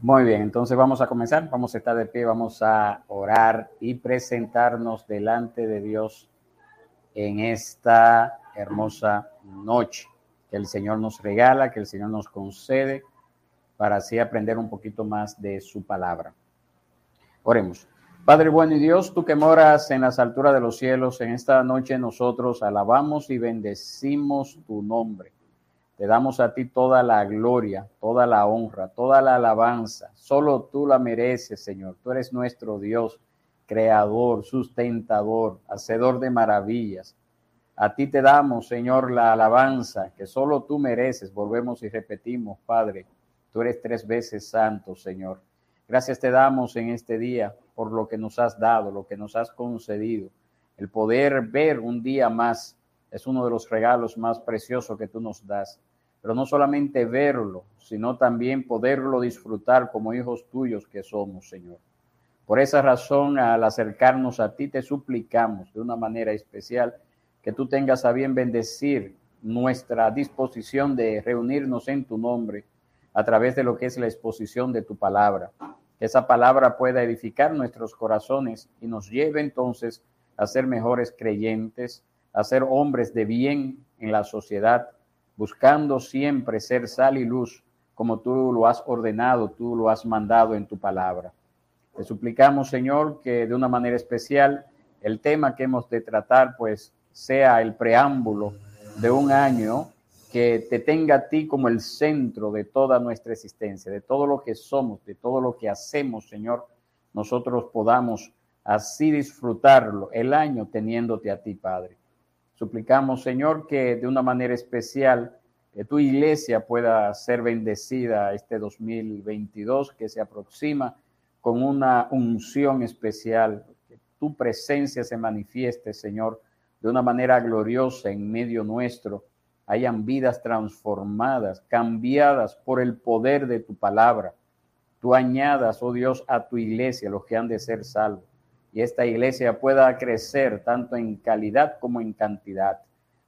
Muy bien, entonces vamos a comenzar, vamos a estar de pie, vamos a orar y presentarnos delante de Dios en esta hermosa noche que el Señor nos regala, que el Señor nos concede, para así aprender un poquito más de su palabra. Oremos. Padre bueno y Dios, tú que moras en las alturas de los cielos, en esta noche nosotros alabamos y bendecimos tu nombre. Te damos a ti toda la gloria, toda la honra, toda la alabanza. Solo tú la mereces, Señor. Tú eres nuestro Dios, creador, sustentador, hacedor de maravillas. A ti te damos, Señor, la alabanza que solo tú mereces. Volvemos y repetimos, Padre, tú eres tres veces santo, Señor. Gracias te damos en este día por lo que nos has dado, lo que nos has concedido. El poder ver un día más es uno de los regalos más preciosos que tú nos das pero no solamente verlo, sino también poderlo disfrutar como hijos tuyos que somos, Señor. Por esa razón, al acercarnos a ti, te suplicamos de una manera especial que tú tengas a bien bendecir nuestra disposición de reunirnos en tu nombre a través de lo que es la exposición de tu palabra. Que esa palabra pueda edificar nuestros corazones y nos lleve entonces a ser mejores creyentes, a ser hombres de bien en la sociedad buscando siempre ser sal y luz, como tú lo has ordenado, tú lo has mandado en tu palabra. Te suplicamos, Señor, que de una manera especial el tema que hemos de tratar, pues, sea el preámbulo de un año que te tenga a ti como el centro de toda nuestra existencia, de todo lo que somos, de todo lo que hacemos, Señor, nosotros podamos así disfrutarlo el año teniéndote a ti, Padre. Suplicamos, Señor, que de una manera especial que tu iglesia pueda ser bendecida este 2022 que se aproxima con una unción especial, que tu presencia se manifieste, Señor, de una manera gloriosa en medio nuestro. Hayan vidas transformadas, cambiadas por el poder de tu palabra. Tú añadas, oh Dios, a tu iglesia los que han de ser salvos y esta iglesia pueda crecer tanto en calidad como en cantidad.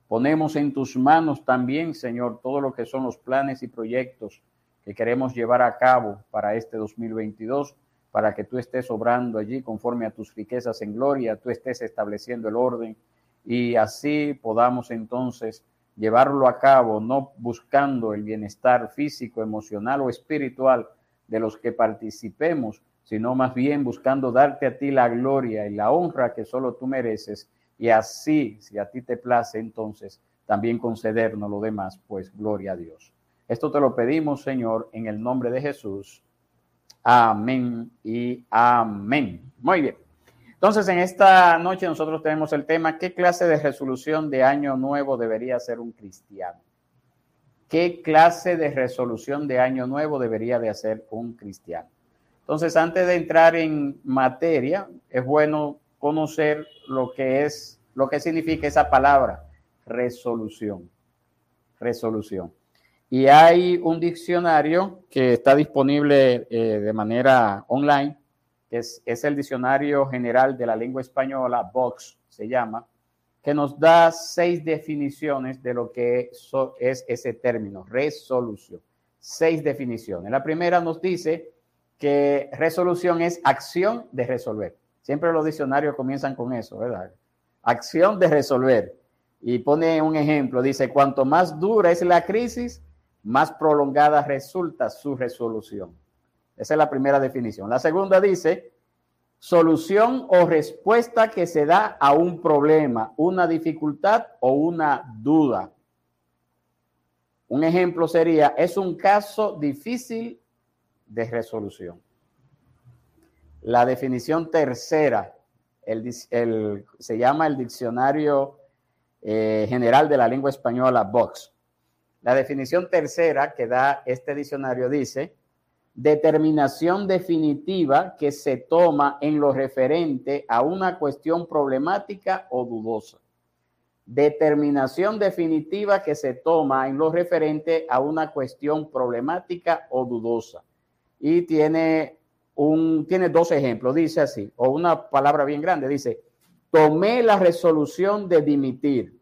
Ponemos en tus manos también, Señor, todo lo que son los planes y proyectos que queremos llevar a cabo para este 2022, para que tú estés obrando allí conforme a tus riquezas en gloria, tú estés estableciendo el orden y así podamos entonces llevarlo a cabo, no buscando el bienestar físico, emocional o espiritual de los que participemos, sino más bien buscando darte a ti la gloria y la honra que solo tú mereces, y así, si a ti te place, entonces también concedernos lo demás, pues gloria a Dios. Esto te lo pedimos, Señor, en el nombre de Jesús. Amén y amén. Muy bien. Entonces, en esta noche nosotros tenemos el tema, ¿qué clase de resolución de año nuevo debería ser un cristiano? ¿Qué clase de resolución de año nuevo debería de hacer un cristiano? Entonces, antes de entrar en materia, es bueno conocer lo que es, lo que significa esa palabra, resolución. Resolución. Y hay un diccionario que está disponible eh, de manera online, que es, es, el Diccionario General de la Lengua Española, Vox se llama, que nos da seis definiciones de lo que es ese término, resolución. Seis definiciones. La primera nos dice que resolución es acción de resolver. Siempre los diccionarios comienzan con eso, ¿verdad? Acción de resolver. Y pone un ejemplo, dice, cuanto más dura es la crisis, más prolongada resulta su resolución. Esa es la primera definición. La segunda dice, solución o respuesta que se da a un problema, una dificultad o una duda. Un ejemplo sería, es un caso difícil de resolución. La definición tercera se llama el Diccionario eh, General de la Lengua Española, Vox. La definición tercera que da este diccionario dice, determinación definitiva que se toma en lo referente a una cuestión problemática o dudosa. Determinación definitiva que se toma en lo referente a una cuestión problemática o dudosa y tiene, un, tiene dos ejemplos. Dice así, o una palabra bien grande, dice, tomé la resolución de dimitir.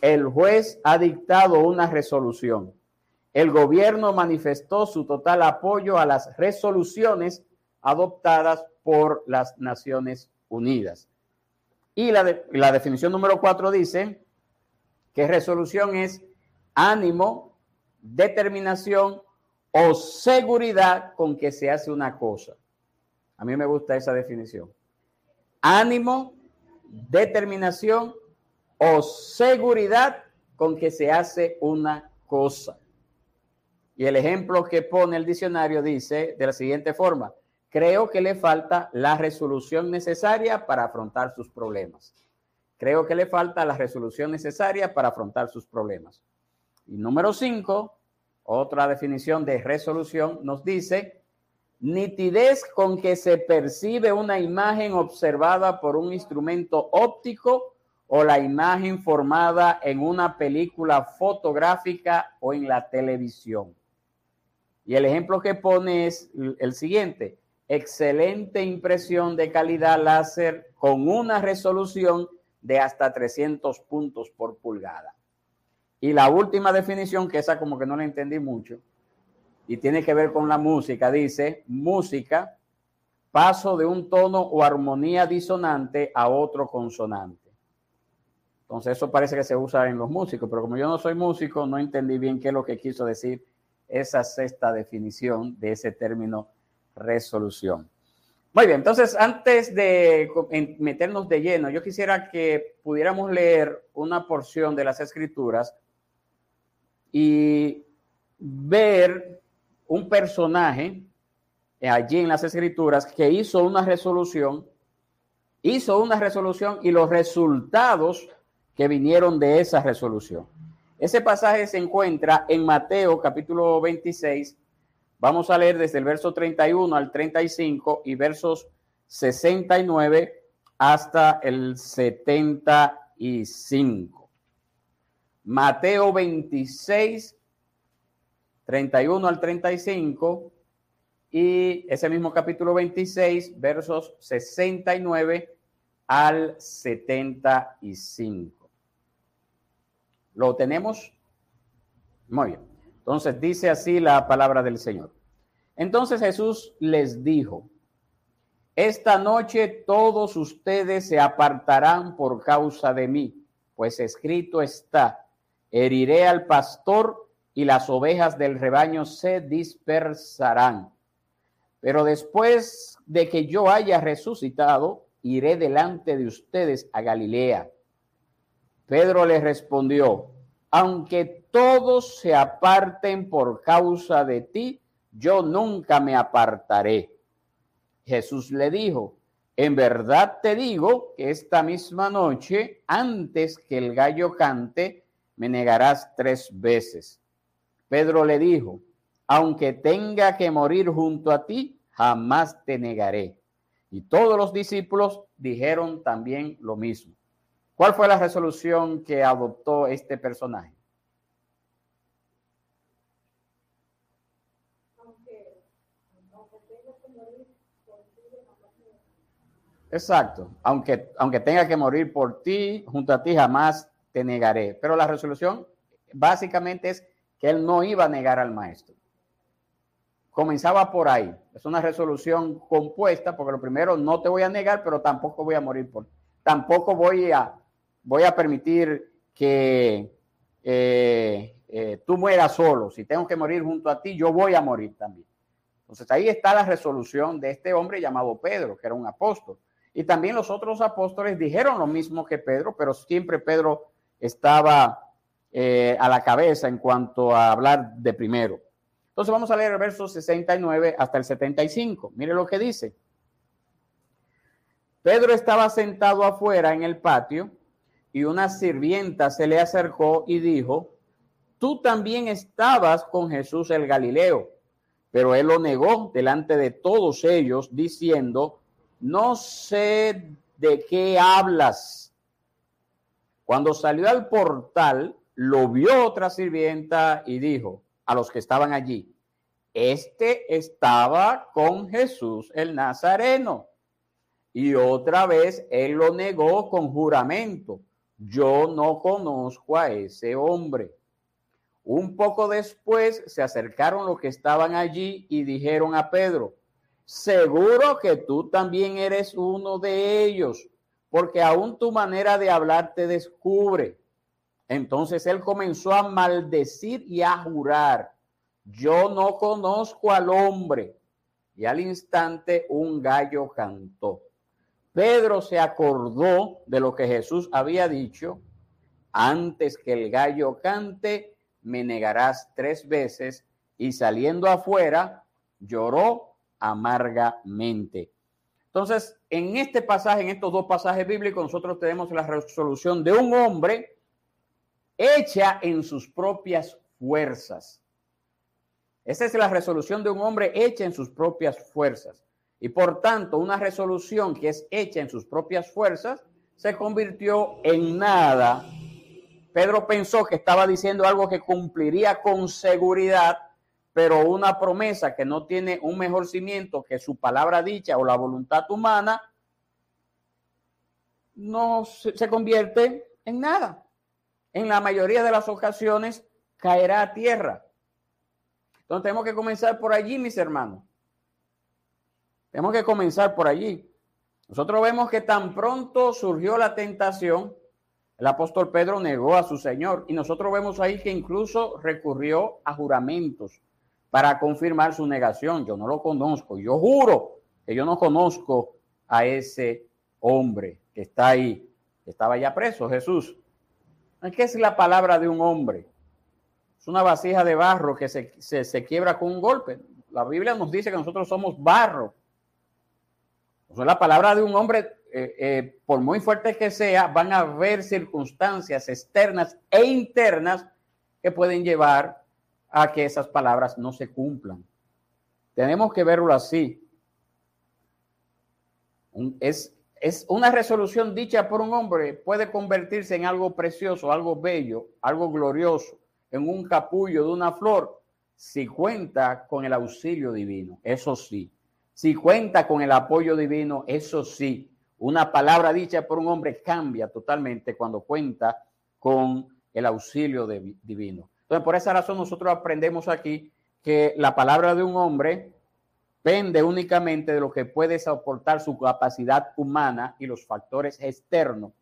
El juez ha dictado una resolución. el gobierno manifestó su total apoyo a las resoluciones adoptadas por las Naciones Unidas. Y la, la definición número cuatro dice que resolución es ánimo, determinación o seguridad con que se hace una cosa. A mí me gusta esa definición. Ánimo, determinación o seguridad con que se hace una cosa. Y el ejemplo que pone el diccionario dice de la siguiente forma, creo que le falta la resolución necesaria para afrontar sus problemas. Creo que le falta la resolución necesaria para afrontar sus problemas. Y número cinco, otra definición de resolución nos dice, nitidez con que se percibe una imagen observada por un instrumento óptico o la imagen formada en una película fotográfica o en la televisión. Y el ejemplo que pone es el siguiente. Excelente impresión de calidad láser con una resolución de hasta 300 puntos por pulgada. Y la última definición, que esa como que no la entendí mucho, y tiene que ver con la música, dice, música, paso de un tono o armonía disonante a otro consonante. Entonces eso parece que se usa en los músicos, pero como yo no soy músico, no entendí bien qué es lo que quiso decir esa sexta definición de ese término resolución. Muy bien, entonces antes de meternos de lleno, yo quisiera que pudiéramos leer una porción de las escrituras y ver un personaje allí en las escrituras que hizo una resolución, hizo una resolución y los resultados que vinieron de esa resolución. Ese pasaje se encuentra en Mateo capítulo 26. Vamos a leer desde el verso 31 al 35 y versos 69 hasta el 75. Mateo 26, 31 al 35 y ese mismo capítulo 26, versos 69 al 75. ¿Lo tenemos? Muy bien. Entonces dice así la palabra del Señor. Entonces Jesús les dijo, esta noche todos ustedes se apartarán por causa de mí, pues escrito está, heriré al pastor y las ovejas del rebaño se dispersarán. Pero después de que yo haya resucitado, iré delante de ustedes a Galilea. Pedro le respondió, aunque todos se aparten por causa de ti, yo nunca me apartaré. Jesús le dijo, en verdad te digo que esta misma noche, antes que el gallo cante, me negarás tres veces. Pedro le dijo, aunque tenga que morir junto a ti, jamás te negaré. Y todos los discípulos dijeron también lo mismo. ¿Cuál fue la resolución que adoptó este personaje? Exacto. Aunque, aunque tenga que morir por ti, junto a ti jamás te negaré. Pero la resolución básicamente es que él no iba a negar al maestro. Comenzaba por ahí. Es una resolución compuesta, porque lo primero, no te voy a negar, pero tampoco voy a morir por. Tampoco voy a voy a permitir que eh, eh, tú mueras solo. Si tengo que morir junto a ti, yo voy a morir también. Entonces ahí está la resolución de este hombre llamado Pedro, que era un apóstol. Y también los otros apóstoles dijeron lo mismo que Pedro, pero siempre Pedro estaba eh, a la cabeza en cuanto a hablar de primero. Entonces vamos a leer el verso 69 hasta el 75. Mire lo que dice. Pedro estaba sentado afuera en el patio y una sirvienta se le acercó y dijo, tú también estabas con Jesús el Galileo. Pero él lo negó delante de todos ellos, diciendo, no sé de qué hablas. Cuando salió al portal, lo vio otra sirvienta y dijo a los que estaban allí, este estaba con Jesús el Nazareno. Y otra vez él lo negó con juramento yo no conozco a ese hombre. Un poco después se acercaron los que estaban allí y dijeron a Pedro, seguro que tú también eres uno de ellos, porque aún tu manera de hablar te descubre. Entonces él comenzó a maldecir y a jurar, yo no conozco al hombre. Y al instante un gallo cantó. Pedro se acordó de lo que Jesús había dicho, antes que el gallo cante, me negarás tres veces, y saliendo afuera, lloró amargamente. Entonces, en este pasaje, en estos dos pasajes bíblicos, nosotros tenemos la resolución de un hombre hecha en sus propias fuerzas. Esa es la resolución de un hombre hecha en sus propias fuerzas. Y por tanto, una resolución que es hecha en sus propias fuerzas se convirtió en nada. Pedro pensó que estaba diciendo algo que cumpliría con seguridad, pero una promesa que no tiene un mejor cimiento que su palabra dicha o la voluntad humana, no se, convierte en nada. En la mayoría de las ocasiones caerá a tierra. Entonces tenemos que comenzar por allí, mis hermanos. Tenemos que comenzar por allí. Nosotros vemos que tan pronto surgió la tentación, el apóstol Pedro negó a su Señor y nosotros vemos ahí que incluso recurrió a juramentos para confirmar su negación. Yo no lo conozco, yo juro que yo no conozco a ese hombre que está ahí, que estaba ya preso, Jesús. ¿Qué es la palabra de un hombre? Es una vasija de barro que se, quiebra con un golpe. La Biblia nos dice que nosotros somos barro. O sea, la palabra de un hombre, eh, eh, por muy fuerte que sea, van a haber circunstancias externas e internas que pueden llevar a que esas palabras no se cumplan. Tenemos que verlo así. es, es una resolución dicha por un hombre, puede convertirse en algo precioso, algo bello, algo glorioso en un capullo de una flor si cuenta con el auxilio divino, eso sí. Si cuenta con el apoyo divino, eso sí. Una palabra dicha por un hombre cambia totalmente cuando cuenta con el auxilio divino. Entonces, por esa razón nosotros aprendemos aquí que la palabra de un hombre pende únicamente de lo que puede soportar su capacidad humana y los factores externos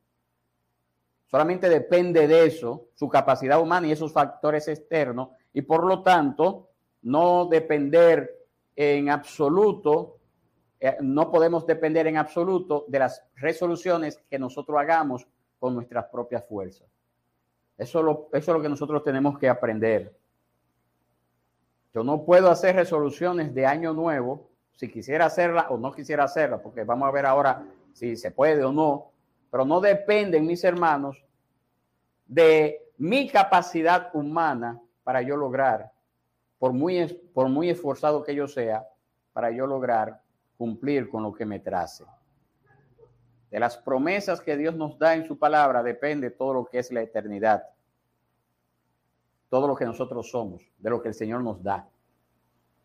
Solamente depende de eso, su capacidad humana y esos factores externos, y por lo tanto, no depender en absoluto, eh, no podemos depender en absoluto de las resoluciones que nosotros hagamos con nuestras propias fuerzas. Eso, lo, es lo que nosotros tenemos que aprender. Yo no puedo hacer resoluciones de año nuevo si quisiera hacerla o no quisiera hacerla, porque vamos a ver ahora si se puede o no, pero no dependen, mis hermanos, de mi capacidad humana para yo lograr, por muy, por muy esforzado que yo sea, para yo lograr cumplir con lo que me trace. De las promesas que Dios nos da en su palabra depende todo lo que es la eternidad, todo lo que nosotros somos, de lo que el Señor nos da,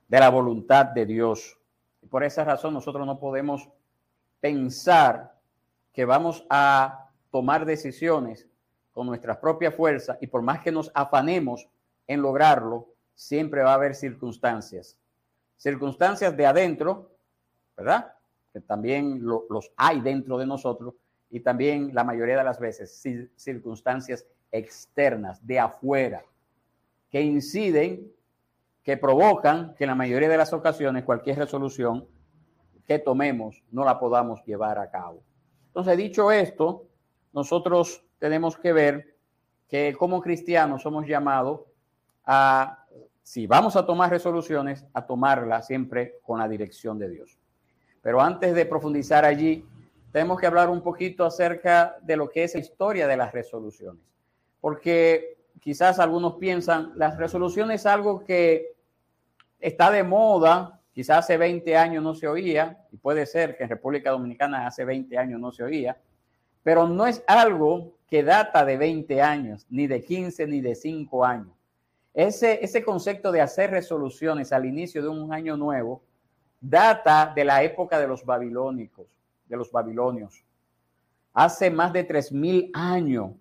de la voluntad de Dios. Y por esa razón nosotros no podemos pensar que vamos a tomar decisiones con nuestras propias fuerzas y por más que nos afanemos en lograrlo, siempre va a haber circunstancias. Circunstancias de adentro, ¿verdad? También los hay dentro de nosotros y también la mayoría de las veces circunstancias externas, de afuera, que inciden, que provocan que en la mayoría de las ocasiones cualquier resolución que tomemos no la podamos llevar a cabo. Entonces, dicho esto, nosotros tenemos que ver que como cristianos somos llamados a, si vamos a tomar resoluciones, a tomarlas siempre con la dirección de Dios. Pero antes de profundizar allí, tenemos que hablar un poquito acerca de lo que es la historia de las resoluciones. Porque quizás algunos piensan, las resoluciones es algo que está de moda, quizás hace 20 años no se oía, y puede ser que en República Dominicana hace 20 años no se oía, pero no es algo que data de 20 años, ni de 15, ni de 5 años. Ese, ese concepto de hacer resoluciones al inicio de un año nuevo data de la época de los babilónicos, de los babilonios. Hace más de 3000 años.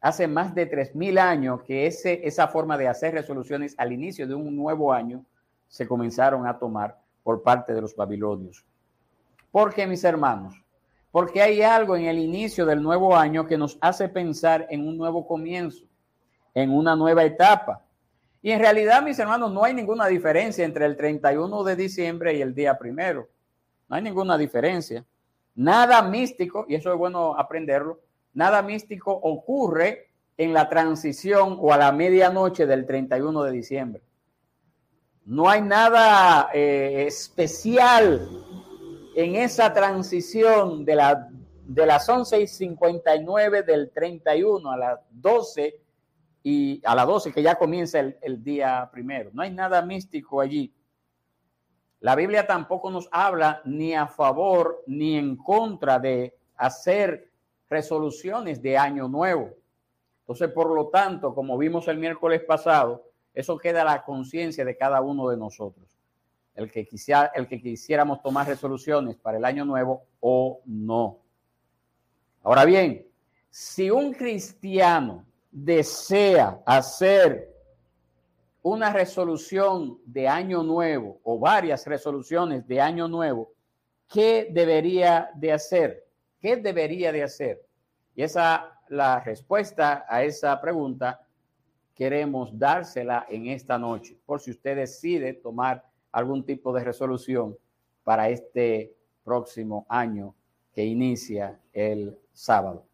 hace más de 3.000 años que ese, esa forma de hacer resoluciones al inicio de un nuevo año se comenzaron a tomar por parte de los babilonios. ¿Por qué, mis hermanos? Porque hay algo en el inicio del nuevo año que nos hace pensar en un nuevo comienzo, en una nueva etapa. Y en realidad, mis hermanos, no hay ninguna diferencia entre el 31 de diciembre y el día primero. No hay ninguna diferencia. Nada místico, y eso es bueno aprenderlo, nada místico ocurre en la transición o a la medianoche del 31 de diciembre. No hay nada eh, especial en esa transición de, la, de las 11 y 59 del 31 a las 12 y a las 12 que ya comienza el, día primero. No hay nada místico allí. La Biblia tampoco nos habla ni a favor ni en contra de hacer resoluciones de año nuevo. Entonces, por lo tanto, como vimos el miércoles pasado, eso queda a la conciencia de cada uno de nosotros. El que, quisiera, el que quisiéramos tomar resoluciones para el año nuevo o no. Ahora bien, si un cristiano desea hacer una resolución de año nuevo o varias resoluciones de año nuevo, ¿qué debería de hacer? ¿Qué debería de hacer? Y esa, la respuesta a esa pregunta queremos dársela en esta noche, por si usted decide tomar algún tipo de resolución para este próximo año que inicia el sábado.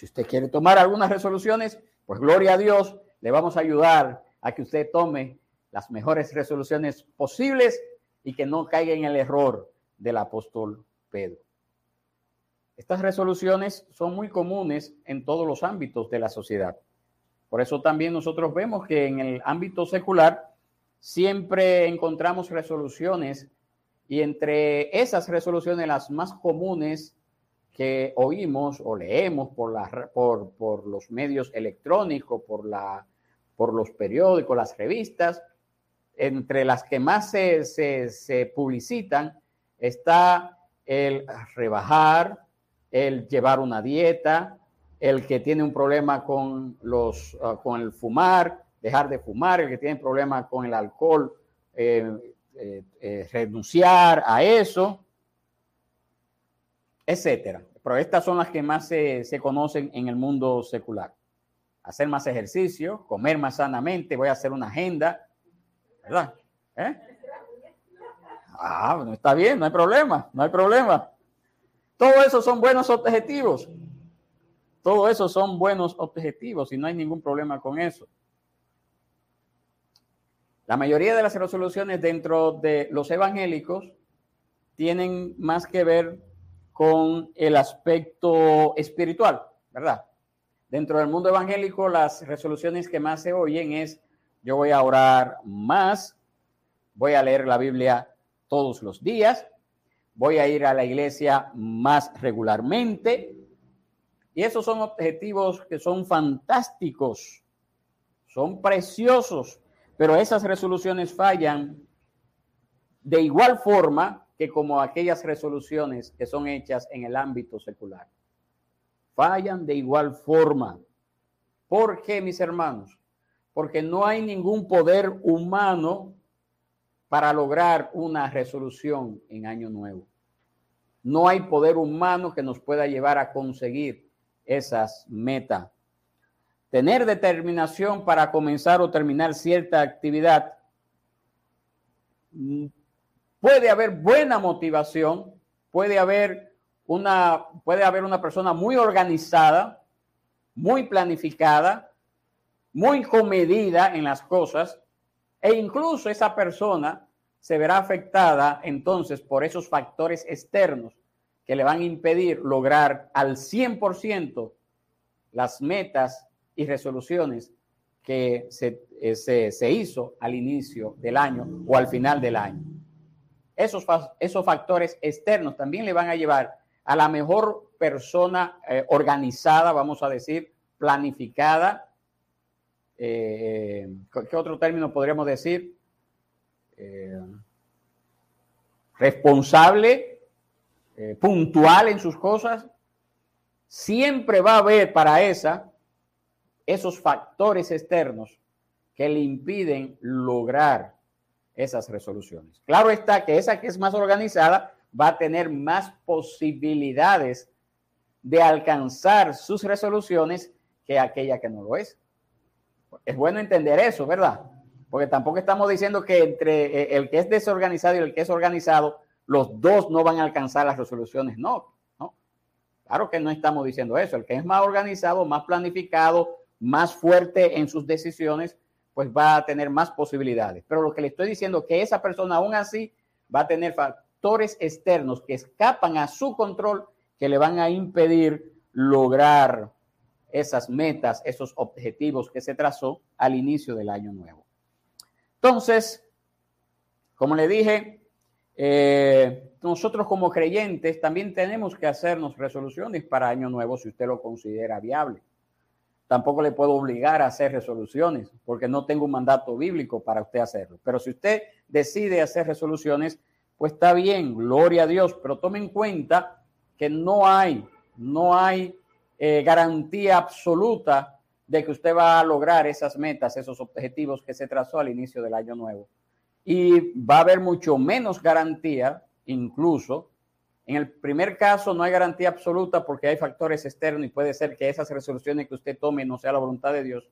Si usted quiere tomar algunas resoluciones, pues gloria a Dios, le vamos a ayudar a que usted tome las mejores resoluciones posibles y que no caiga en el error del apóstol Pedro. Estas resoluciones son muy comunes en todos los ámbitos de la sociedad. Por eso también nosotros vemos que en el ámbito secular siempre encontramos resoluciones y entre esas resoluciones las más comunes que oímos o leemos por, por, por los medios electrónicos, por, la, por los periódicos, las revistas, entre las que más se, se, publicitan está el rebajar, el llevar una dieta, el que tiene un problema con, los, ah, con el fumar, dejar de fumar, el que tiene problema con el alcohol, eh, eh, eh, renunciar a eso, etcétera. Pero estas son las que más se, se, conocen en el mundo secular. Hacer más ejercicio, comer más sanamente, voy a hacer una agenda, ¿verdad? Ah, está bien, no hay problema, no hay problema. Todo eso son buenos objetivos. Todo eso son buenos objetivos y no hay ningún problema con eso. La mayoría de las resoluciones dentro de los evangélicos tienen más que ver con el aspecto espiritual, ¿verdad? Dentro del mundo evangélico, las resoluciones que más se oyen es, yo voy a orar más, voy a leer la Biblia todos los días, voy a ir a la iglesia más regularmente. Y esos son objetivos que son fantásticos, son preciosos, pero esas resoluciones fallan de igual forma que como aquellas resoluciones que son hechas en el ámbito secular. Fallan de igual forma. ¿Por qué, mis hermanos? Porque no hay ningún poder humano para lograr una resolución en año nuevo. No hay poder humano que nos pueda llevar a conseguir esas metas. Tener determinación para comenzar o terminar cierta actividad. Puede haber buena motivación, puede haber una, puede haber una persona muy organizada, muy planificada, muy comedida en las cosas, e incluso esa persona se verá afectada entonces por esos factores externos que le van a impedir lograr al 100% las metas y resoluciones que se, eh, se, se, hizo al inicio del año o al final del año. Esos, esos factores externos también le van a llevar a la mejor persona eh, organizada, vamos a decir, planificada, eh, ¿qué otro término podríamos decir? Eh, responsable, puntual en sus cosas. Siempre va a haber para esa esos factores externos que le impiden lograr esas resoluciones. Claro está que esa que es más organizada va a tener más posibilidades de alcanzar sus resoluciones que aquella que no lo es. Es bueno entender eso, ¿verdad? Porque tampoco estamos diciendo que entre eh, el que es desorganizado y el que es organizado, los dos no van a alcanzar las resoluciones. No, no. Claro que no estamos diciendo eso. El que es más organizado, más planificado, más fuerte en sus decisiones, pues va a tener más posibilidades. Pero lo que le estoy diciendo que esa persona aún así va a tener factores externos que escapan a su control que le van a impedir lograr esas metas, esos objetivos que se trazó al inicio del año nuevo. Entonces, como le dije, eh, nosotros como creyentes también tenemos que hacernos resoluciones para año nuevo si usted lo considera viable. Tampoco le puedo obligar a hacer resoluciones porque no tengo un mandato bíblico para usted hacerlo. Pero si usted decide hacer resoluciones, pues está bien, gloria a Dios, pero tome en cuenta que no hay, no hay eh, garantía absoluta de que usted va a lograr esas metas, esos objetivos que se trazó al inicio del año nuevo. Y va a haber mucho menos garantía, incluso. En el primer caso no hay garantía absoluta porque hay factores externos y puede ser que esas resoluciones que usted tome no sea la voluntad de Dios.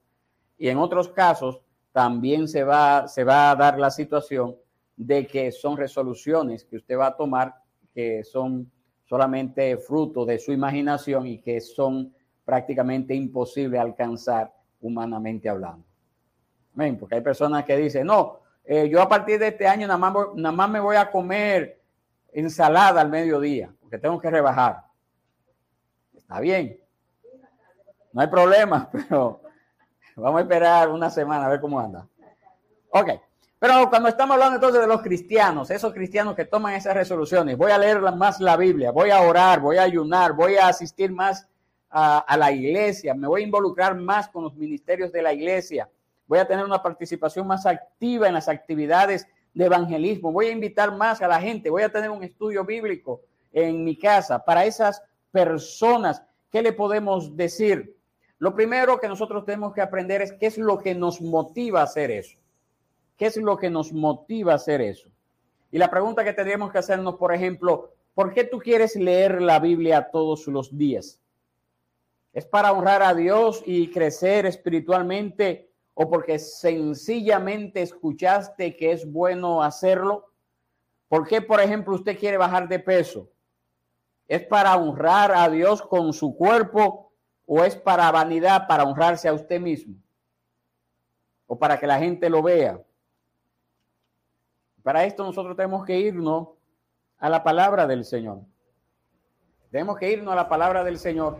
Y en otros casos también se va, se va a dar la situación de que son resoluciones que usted va a tomar que son solamente fruto de su imaginación y que son prácticamente imposibles alcanzar humanamente hablando. Porque hay personas que dicen, no, eh, yo a partir de este año nada más, nada más me voy a comer ensalada al mediodía, porque tengo que rebajar. Está bien. No hay problema, pero vamos a esperar una semana a ver cómo anda. Ok. Pero cuando estamos hablando entonces de los cristianos, esos cristianos que toman esas resoluciones, voy a leer más la Biblia, voy a orar, voy a ayunar, voy a asistir más a, a, la iglesia, me voy a involucrar más con los ministerios de la iglesia, voy a tener una participación más activa en las actividades de evangelismo, voy a invitar más a la gente, voy a tener un estudio bíblico en mi casa. Para esas personas, ¿qué le podemos decir? Lo primero que nosotros tenemos que aprender es qué es lo que nos motiva a hacer eso. ¿Qué es lo que nos motiva a hacer eso? Y la pregunta que tendríamos que hacernos, por ejemplo, ¿por qué tú quieres leer la Biblia todos los días? ¿Es para honrar a Dios y crecer espiritualmente o porque sencillamente escuchaste que es bueno hacerlo? ¿Por qué, por ejemplo, usted quiere bajar de peso? ¿Es para honrar a Dios con su cuerpo o es para vanidad, para honrarse a usted mismo? ¿O para que la gente lo vea? Para esto nosotros tenemos que irnos a la palabra del Señor. Tenemos que irnos a la palabra del Señor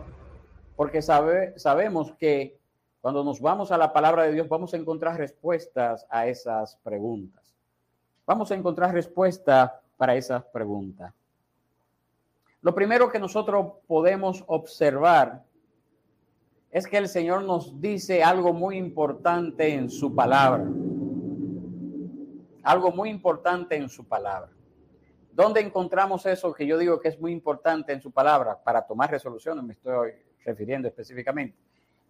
porque sabe, sabemos que cuando nos vamos a la palabra de Dios vamos a encontrar respuestas a esas preguntas. Vamos a encontrar respuesta para esas preguntas. Lo primero que nosotros podemos observar es que el Señor nos dice algo muy importante en su palabra algo muy importante en su palabra. ¿Dónde encontramos eso que yo digo que es muy importante en su palabra para tomar resoluciones? Me estoy refiriendo específicamente.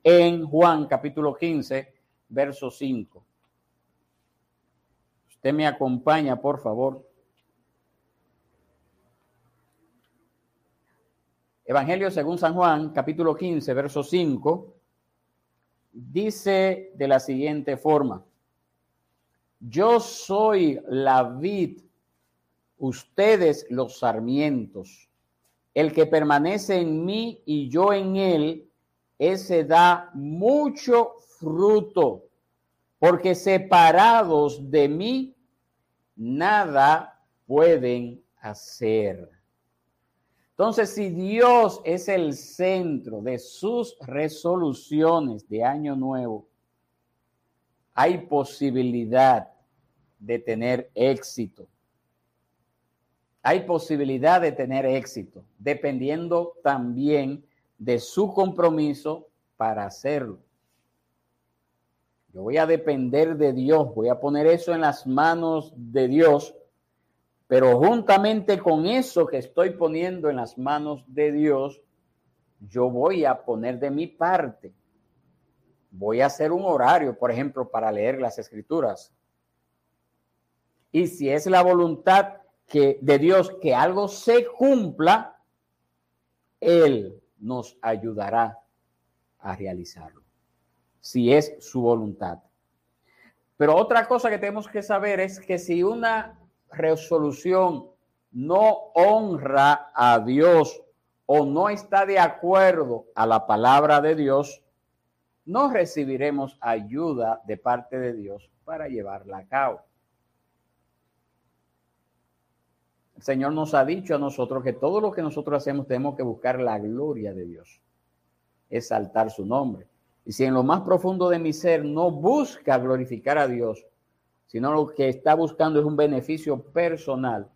En Juan capítulo 15, verso 5. Usted me acompaña, por favor. Evangelio según San Juan, capítulo 15, verso 5, dice de la siguiente forma. Yo soy la vid, ustedes los sarmientos. El que permanece en mí y yo en él, ese da mucho fruto, porque separados de mí, nada pueden hacer. Entonces, si Dios es el centro de sus resoluciones de año nuevo, hay posibilidad de tener éxito. Hay posibilidad de tener éxito, dependiendo también de su compromiso para hacerlo. Yo voy a depender de Dios, voy a poner eso en las manos de Dios, pero juntamente con eso que estoy poniendo en las manos de Dios, yo voy a poner de mi parte voy a hacer un horario, por ejemplo, para leer las escrituras. Y si es la voluntad que, de Dios que algo se cumpla, Él nos ayudará a realizarlo, si es su voluntad. Pero otra cosa que tenemos que saber es que si una resolución no honra a Dios o no está de acuerdo a la palabra de Dios, no recibiremos ayuda de parte de Dios para llevarla a cabo. Señor nos ha dicho a nosotros que todo lo que nosotros hacemos tenemos que buscar la gloria de Dios, exaltar su nombre. Y si en lo más profundo de mi ser no busca glorificar a Dios, sino lo que está buscando es un beneficio personal,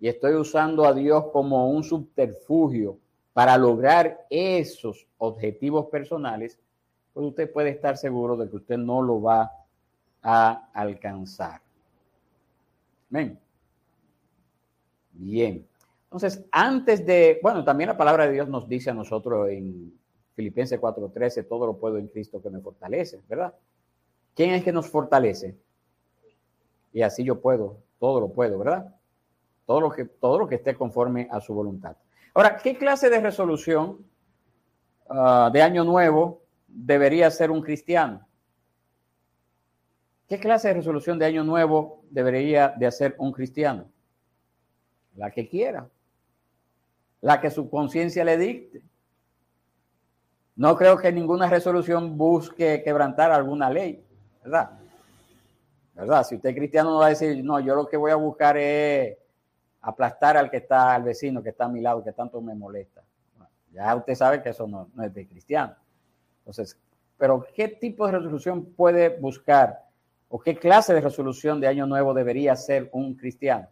y estoy usando a Dios como un subterfugio para lograr esos objetivos personales, pues usted puede estar seguro de que usted no lo va a alcanzar. Amén. Bien. Entonces, antes de, bueno, también la palabra de Dios nos dice a nosotros en Filipenses 4:13, todo lo puedo en Cristo que me fortalece, ¿verdad? ¿Quién es que nos fortalece? Y así yo puedo, todo lo puedo, ¿verdad? Todo lo que, todo lo que esté conforme a su voluntad. Ahora, ¿qué clase de resolución ah, de año nuevo debería ser un cristiano? ¿Qué clase de resolución de año nuevo debería de hacer un cristiano? La que quiera, la que su conciencia le dicte. No creo que ninguna resolución busque quebrantar alguna ley, ¿verdad? ¿Verdad? Si usted es cristiano no va a decir, no, yo lo que voy a buscar es aplastar al que está, al vecino que está a mi lado, que tanto me molesta. ya usted sabe que eso no, es de cristiano. Entonces, pero ¿qué tipo de resolución puede buscar o qué clase de resolución de año nuevo debería ser un cristiano?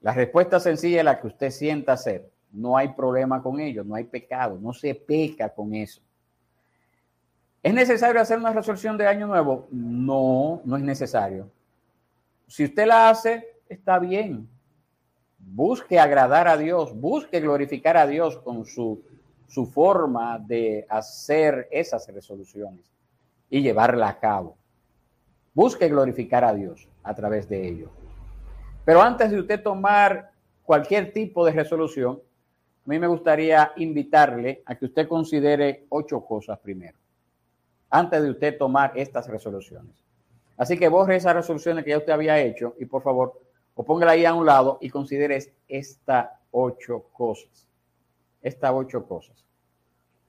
La respuesta sencilla es la que usted sienta hacer. No hay problema con ello, no hay pecado, no se peca con eso. ¿Es necesario hacer una resolución de año nuevo? No, no es necesario. Si usted la hace, está bien. Busque agradar a Dios, busque glorificar a Dios con su, su forma de hacer esas resoluciones y llevarla a cabo. Busque glorificar a Dios a través de ello. Pero antes de usted tomar cualquier tipo de resolución, a mí me gustaría invitarle a que usted considere ocho cosas primero, antes de usted tomar estas resoluciones. Así que borre esas resoluciones que ya usted había hecho y por favor o póngala ahí a un lado y considere estas ocho cosas. Estas ocho cosas.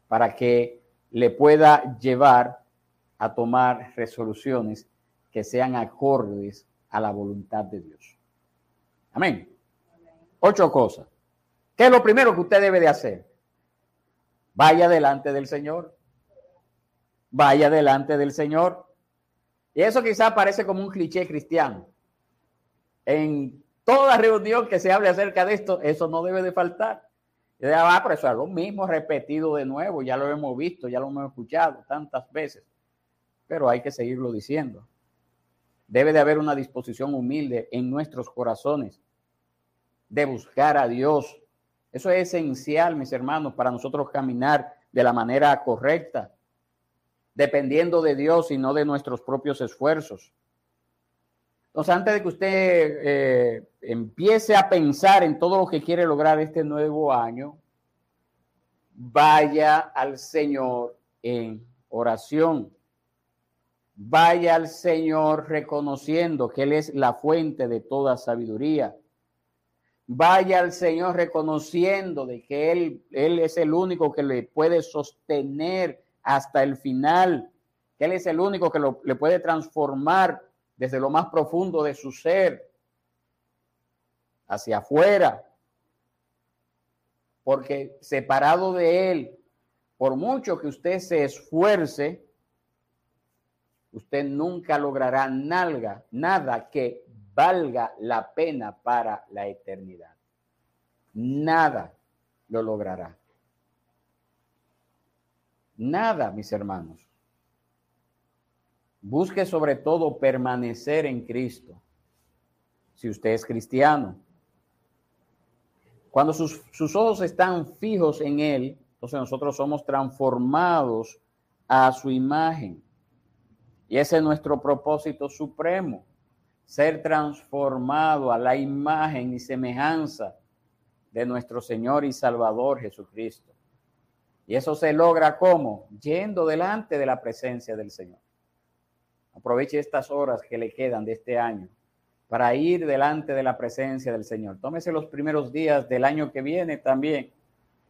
Para que le pueda llevar a tomar resoluciones que sean acordes a la voluntad de Dios. Amén. Ocho cosas. ¿Qué es lo primero que usted debe de hacer? Vaya delante del Señor. Vaya delante del Señor. Y eso quizá parece como un cliché cristiano en toda reunión que se hable acerca de esto, eso no debe de faltar. Y de, ah, pero eso es lo mismo repetido de nuevo, ya lo hemos visto, ya lo hemos escuchado tantas veces, pero hay que seguirlo diciendo. Debe de haber una disposición humilde en nuestros corazones de buscar a Dios. Eso es esencial, mis hermanos, para nosotros caminar de la manera correcta, dependiendo de Dios y no de nuestros propios esfuerzos. Entonces, antes de que usted eh, empiece a pensar en todo lo que quiere lograr este nuevo año, vaya al Señor en oración. Vaya al Señor reconociendo que Él es la fuente de toda sabiduría. Vaya al Señor reconociendo de que Él, Él es el único que le puede sostener hasta el final, que Él es el único que lo, le puede transformar desde lo más profundo de su ser hacia afuera. Porque separado de Él, por mucho que usted se esfuerce, usted nunca logrará nada, nada que valga la pena para la eternidad. Nada lo logrará. Nada, mis hermanos. Busque sobre todo permanecer en Cristo, si usted es cristiano. Cuando sus, ojos están fijos en Él, entonces nosotros somos transformados a su imagen. Y ese es nuestro propósito supremo, ser transformado a la imagen y semejanza de nuestro Señor y Salvador Jesucristo. Y eso se logra como? Yendo delante de la presencia del Señor. Aproveche estas horas que le quedan de este año para ir delante de la presencia del Señor. Tómese los primeros días del año que viene también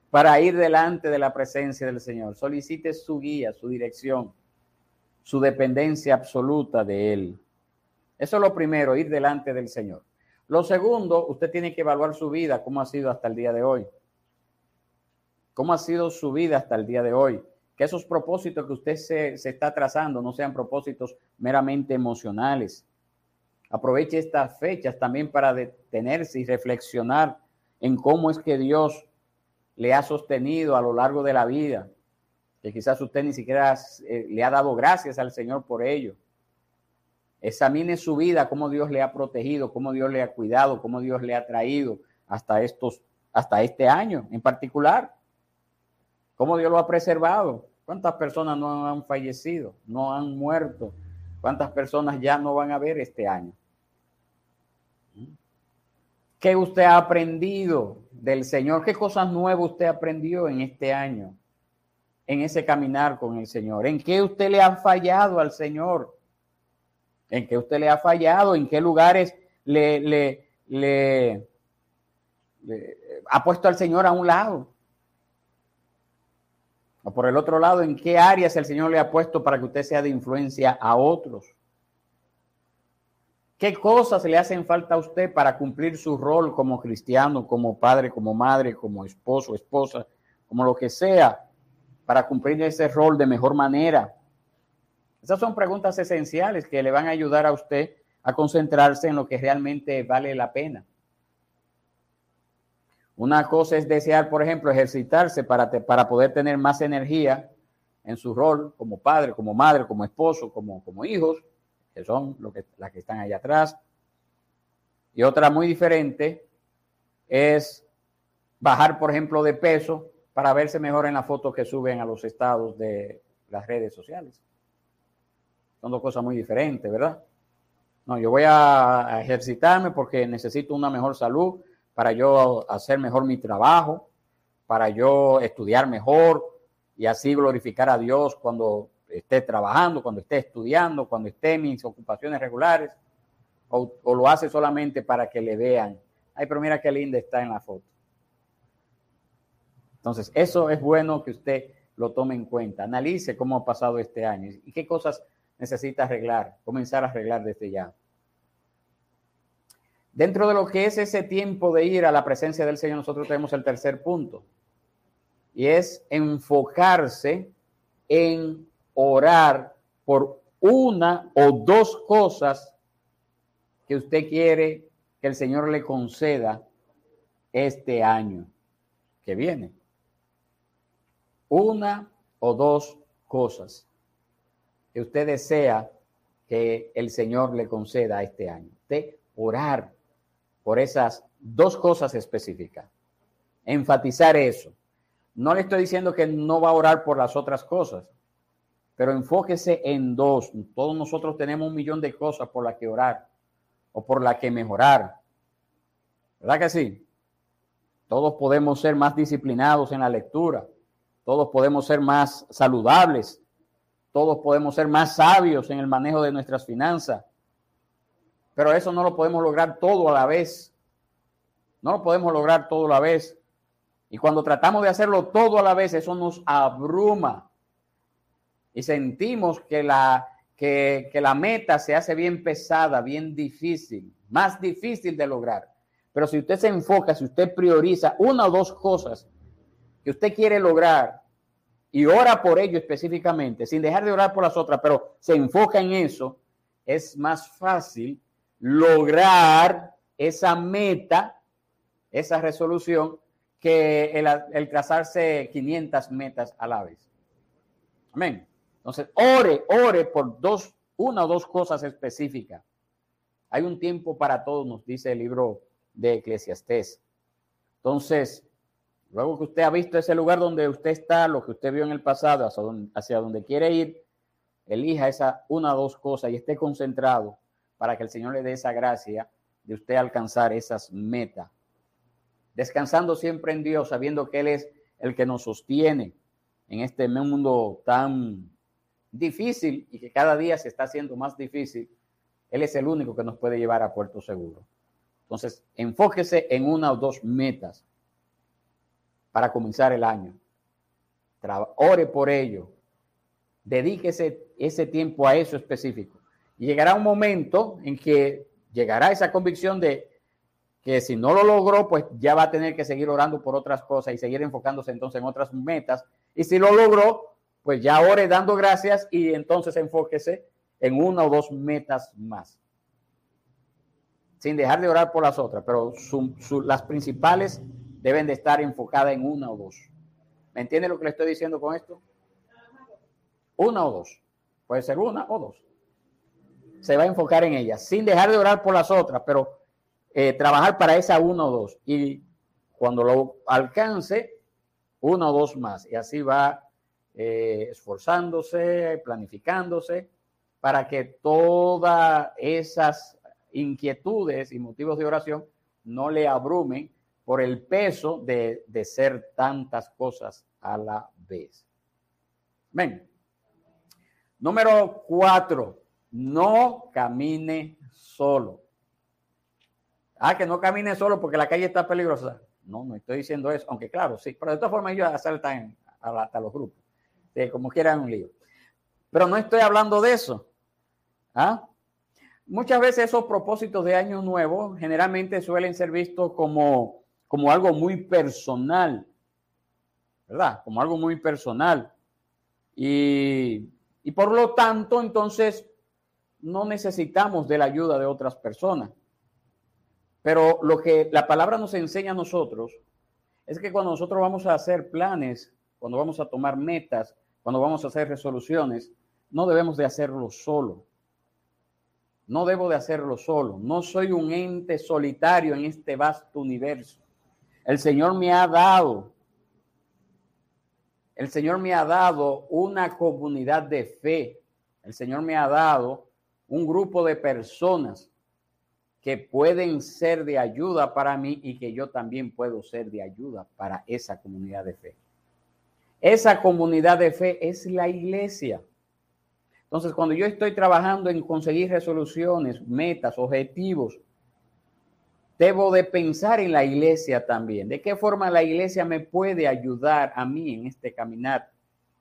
para ir delante de la presencia del Señor. Solicite su guía, su dirección, su dependencia absoluta de Él. Eso es lo primero, ir delante del Señor. Lo segundo, usted tiene que evaluar su vida, cómo ha sido hasta el día de hoy. ¿Cómo ha sido su vida hasta el día de hoy? Que esos propósitos que usted se, se está trazando no sean propósitos meramente emocionales. Aproveche estas fechas también para detenerse y reflexionar en cómo es que Dios le ha sostenido a lo largo de la vida, que quizás usted ni siquiera eh, le ha dado gracias al Señor por ello. Examine su vida, cómo Dios le ha protegido, cómo Dios le ha cuidado, cómo Dios le ha traído hasta estos, hasta este año en particular. Cómo Dios lo ha preservado. ¿Cuántas personas no han fallecido, no han muerto? ¿Cuántas personas ya no van a ver este año? ¿Qué usted ha aprendido del Señor? ¿Qué cosas nuevas usted aprendió en este año? En ese caminar con el Señor. ¿En qué usted le ha fallado al Señor? ¿En qué usted le ha fallado? ¿En qué lugares le, le, le, ha puesto al Señor a un lado? O por el otro lado, ¿en qué áreas el Señor le ha puesto para que usted sea de influencia a otros? ¿Qué cosas le hacen falta a usted para cumplir su rol como cristiano, como padre, como madre, como esposo, esposa, como lo que sea, para cumplir ese rol de mejor manera? Esas son preguntas esenciales que le van a ayudar a usted a concentrarse en lo que realmente vale la pena. Una cosa es desear, por ejemplo, ejercitarse para, para poder tener más energía en su rol como padre, como madre, como esposo, como, como hijos que son lo que, las que están allá atrás. Y otra muy diferente es bajar, por ejemplo, de peso para verse mejor en las fotos que suben a los estados de las redes sociales. Son dos cosas muy diferentes, ¿verdad? No, yo voy a ejercitarme porque necesito una mejor salud para yo hacer mejor mi trabajo, para yo estudiar mejor y así glorificar a Dios cuando esté trabajando, cuando esté estudiando, cuando esté en mis ocupaciones regulares, o, lo hace solamente para que le vean. Ay, pero mira qué linda está en la foto. Entonces, eso es bueno que usted lo tome en cuenta. Analice cómo ha pasado este año y qué cosas necesita arreglar, comenzar a arreglar desde ya. Dentro de lo que es ese tiempo de ir a la presencia del Señor, nosotros tenemos el tercer punto, y es enfocarse en orar por una o dos cosas que usted quiere que el Señor le conceda este año que viene. Una o dos cosas que usted desea que el Señor le conceda este año. De orar por esas dos cosas específicas. Enfatizar eso. No le estoy diciendo que no va a orar por las otras cosas pero enfóquese en dos. Todos nosotros tenemos un millón de cosas por las que orar o por las que mejorar. ¿Verdad que sí? Todos podemos ser más disciplinados en la lectura. Todos podemos ser más saludables. Todos podemos ser más sabios en el manejo de nuestras finanzas. Pero eso no lo podemos lograr todo a la vez. No lo podemos lograr todo a la vez. Y cuando tratamos de hacerlo todo a la vez, eso nos abruma y sentimos que la, que, la meta se hace bien pesada, bien difícil, más difícil de lograr. Pero si usted se enfoca, si usted prioriza una o dos cosas que usted quiere lograr y ora por ello específicamente, sin dejar de orar por las otras, pero se enfoca en eso, es más fácil lograr esa meta, esa resolución, que el, el trazarse 500 metas a la vez. Amén. Entonces, ore, ore por dos, una o dos cosas específicas. Hay un tiempo para todo, nos dice el libro de Eclesiastés. Entonces, luego que usted ha visto ese lugar donde usted está, lo que usted vio en el pasado, hacia donde, quiere ir, elija esa una o dos cosas y esté concentrado para que el Señor le dé esa gracia de usted alcanzar esas metas. Descansando siempre en Dios, sabiendo que Él es el que nos sostiene en este mundo tan difícil y que cada día se está haciendo más difícil. Él es el único que nos puede llevar a puerto seguro. Entonces, enfóquese en una o dos metas para comenzar el año. ore por ello. Dedíquese ese tiempo a eso específico. Y llegará un momento en que llegará esa convicción de que si no lo logró, pues ya va a tener que seguir orando por otras cosas y seguir enfocándose entonces en otras metas. Y si lo logró, pues ya ore dando gracias y entonces enfóquese en una o dos metas más. Sin dejar de orar por las otras, pero las principales deben de estar enfocadas en una o dos. ¿Me entiende lo que le estoy diciendo con esto? Una o dos. Puede ser una o dos. Se va a enfocar en ellas, sin dejar de orar por las otras, pero eh, trabajar para esa una o dos. Y cuando lo alcance, una o dos más. Y así va eh, esforzándose, planificándose, para que todas esas inquietudes y motivos de oración no le abrumen por el peso de, de ser tantas cosas a la vez. Ven. Número cuatro, no camine solo. Ah, que no camine solo porque la calle está peligrosa. No, no estoy diciendo eso, aunque claro, sí, pero de todas formas ellos asaltan hasta los grupos, como quieran un lío. Pero no estoy hablando de eso. ¿Ah? Muchas veces esos propósitos de año nuevo generalmente suelen ser vistos como, como algo muy personal, ¿verdad? Como algo muy personal. Y, y por lo tanto, entonces, no necesitamos de la ayuda de otras personas. Pero lo que la palabra nos enseña a nosotros es que cuando nosotros vamos a hacer planes, cuando vamos a tomar metas, cuando vamos a hacer resoluciones, no debemos de hacerlo solo. No debo de hacerlo solo. No soy un ente solitario en este vasto universo. El Señor me ha dado, el Señor me ha dado una comunidad de fe. El Señor me ha dado un grupo de personas que pueden ser de ayuda para mí y que yo también puedo ser de ayuda para esa comunidad de fe. Esa comunidad de fe es la iglesia. Entonces, cuando yo estoy trabajando en conseguir resoluciones, metas, objetivos, debo de pensar en la iglesia también. ¿De qué forma la iglesia me puede ayudar a mí en este caminar?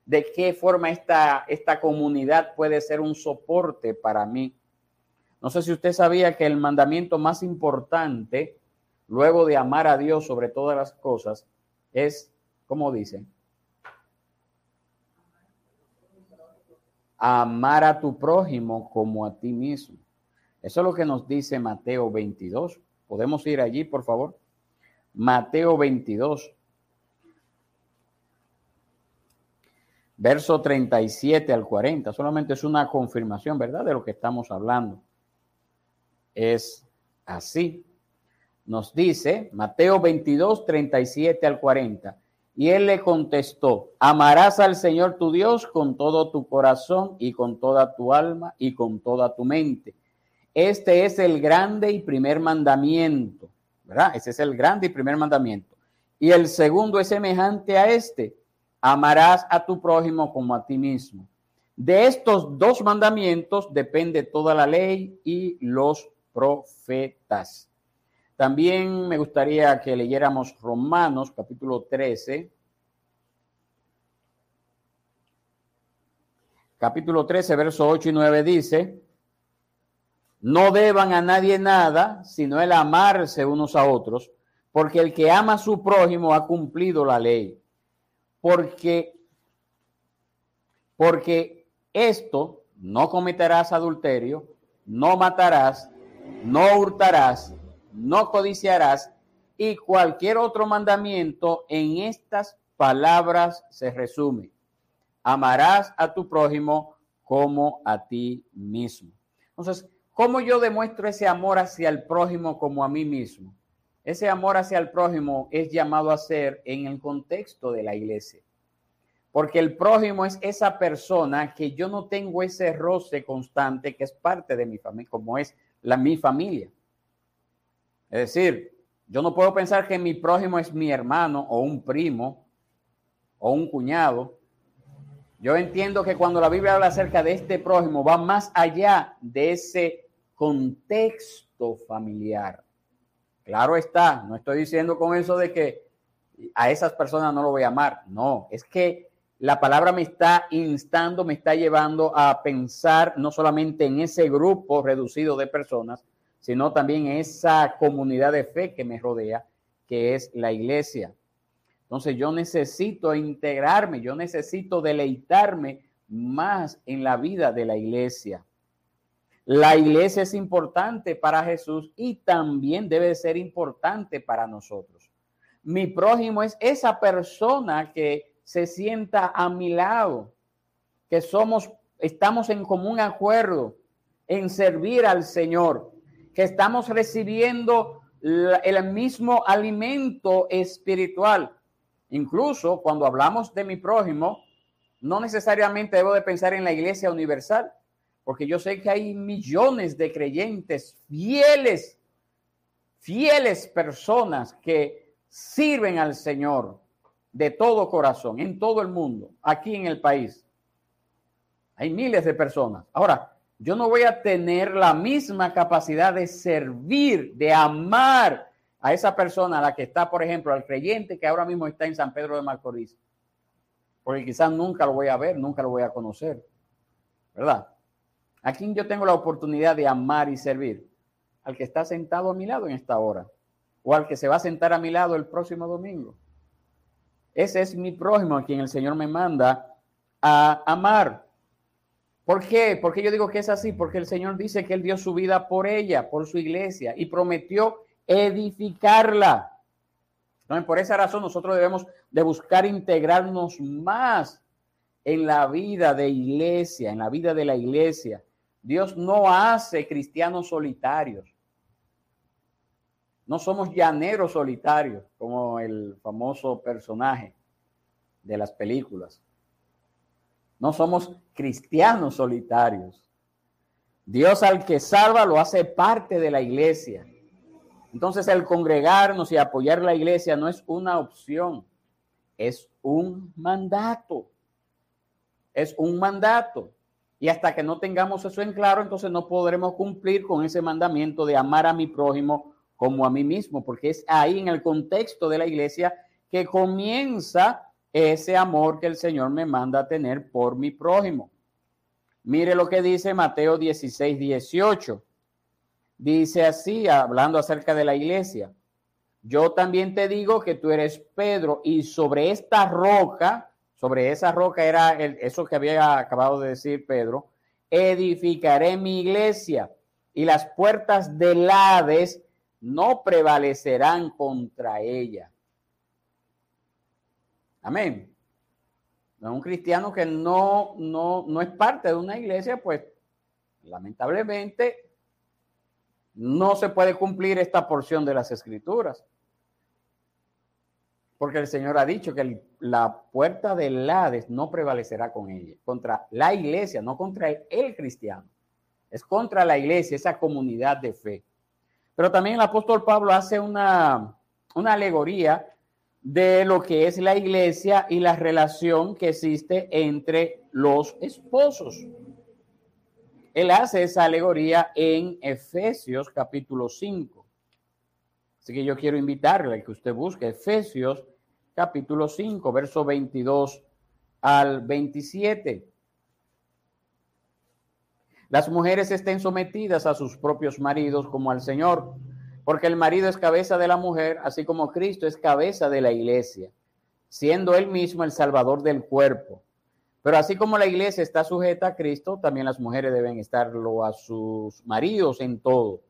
¿De qué forma esta, esta comunidad puede ser un soporte para mí? No sé si usted sabía que el mandamiento más importante, luego de amar a Dios sobre todas las cosas, es, como dice, amar a tu prójimo como a ti mismo. Eso es lo que nos dice Mateo 22. ¿Podemos ir allí, por favor? Mateo 22. Verso 37 al 40. Solamente es una confirmación, ¿verdad? De lo que estamos hablando es así. Nos dice Mateo 22, 37 al 40. Y él le contestó, amarás al Señor tu Dios con todo tu corazón y con toda tu alma y con toda tu mente. Este es el grande y primer mandamiento, ¿verdad? Ese es el grande y primer mandamiento. Y el segundo es semejante a este, amarás a tu prójimo como a ti mismo. De estos dos mandamientos depende toda la ley y los profetas. También me gustaría que leyéramos Romanos capítulo 13. Capítulo 13, verso 8 y 9 dice, no deban a nadie nada, sino el amarse unos a otros, porque el que ama a su prójimo ha cumplido la ley. Porque, porque esto, no cometerás adulterio, no matarás, no hurtarás, no codiciarás y cualquier otro mandamiento en estas palabras se resume. Amarás a tu prójimo como a ti mismo. Entonces, ¿cómo yo demuestro ese amor hacia el prójimo como a mí mismo? ese amor hacia el prójimo es llamado a ser en el contexto de la iglesia. Porque el prójimo es esa persona que yo no tengo ese roce constante que es parte de mi familia, como es la mi familia. Es decir, yo no puedo pensar que mi prójimo es mi hermano o un primo o un cuñado. Yo entiendo que cuando la Biblia habla acerca de este prójimo va más allá de ese contexto familiar. Claro está, no estoy diciendo con eso de que a esas personas no lo voy a amar. No, es que la palabra me está instando, me está llevando a pensar no solamente en ese grupo reducido de personas, sino también en esa comunidad de fe que me rodea, que es la iglesia. Entonces yo necesito integrarme, yo necesito deleitarme más en la vida de la iglesia. La iglesia es importante para Jesús y también debe ser importante para nosotros. Mi prójimo es esa persona que se sienta a mi lado, que somos, estamos en común acuerdo en servir al Señor, que estamos recibiendo el mismo alimento espiritual. Incluso cuando hablamos de mi prójimo, no necesariamente debo de pensar en la iglesia universal, porque yo sé que hay millones de creyentes fieles, fieles personas que sirven al Señor, de todo corazón, en todo el mundo, aquí en el país. Hay miles de personas. Ahora, yo no voy a tener la misma capacidad de servir, de amar a esa persona, a la que está, por ejemplo, al creyente que ahora mismo está en San Pedro de Macorís. Porque quizás nunca lo voy a ver, nunca lo voy a conocer. ¿Verdad? ¿A quién yo tengo la oportunidad de amar y servir? Al que está sentado a mi lado en esta hora. O al que se va a sentar a mi lado el próximo domingo. Ese es mi prójimo a quien el Señor me manda a amar. ¿Por qué? Porque yo digo que es así, porque el Señor dice que Él dio su vida por ella, por su iglesia, y prometió edificarla. Por esa razón nosotros debemos de buscar integrarnos más en la vida de iglesia, en la vida de la iglesia. Dios no hace cristianos solitarios. No somos llaneros solitarios, como el famoso personaje de las películas. No somos cristianos solitarios. Dios al que salva lo hace parte de la iglesia. Entonces el congregarnos y apoyar la iglesia no es una opción, es un mandato. Es un mandato. Y hasta que no tengamos eso en claro, entonces no podremos cumplir con ese mandamiento de amar a mi prójimo como a mí mismo, porque es ahí en el contexto de la iglesia que comienza ese amor que el Señor me manda a tener por mi prójimo. Mire lo que dice Mateo 16, 18. Dice así, hablando acerca de la iglesia. Yo también te digo que tú eres Pedro y sobre esta roca, sobre esa roca era el, eso que había acabado de decir Pedro, edificaré mi iglesia y las puertas del Hades no prevalecerán contra ella. Amén. Un cristiano que no, no, no es parte de una iglesia, pues lamentablemente no se puede cumplir esta porción de las escrituras. Porque el Señor ha dicho que la puerta del Hades no prevalecerá con ella, contra la iglesia, no contra el cristiano. Es contra la iglesia, esa comunidad de fe. Pero también el apóstol Pablo hace una, alegoría de lo que es la iglesia y la relación que existe entre los esposos. Él hace esa alegoría en Efesios capítulo 5. Así que yo quiero invitarle a que usted busque Efesios capítulo 5, verso 22 al 27. Las mujeres estén sometidas a sus propios maridos como al Señor, porque el marido es cabeza de la mujer, así como Cristo es cabeza de la iglesia, siendo él mismo el salvador del cuerpo. Pero así como la iglesia está sujeta a Cristo, también las mujeres deben estarlo a sus maridos en todo.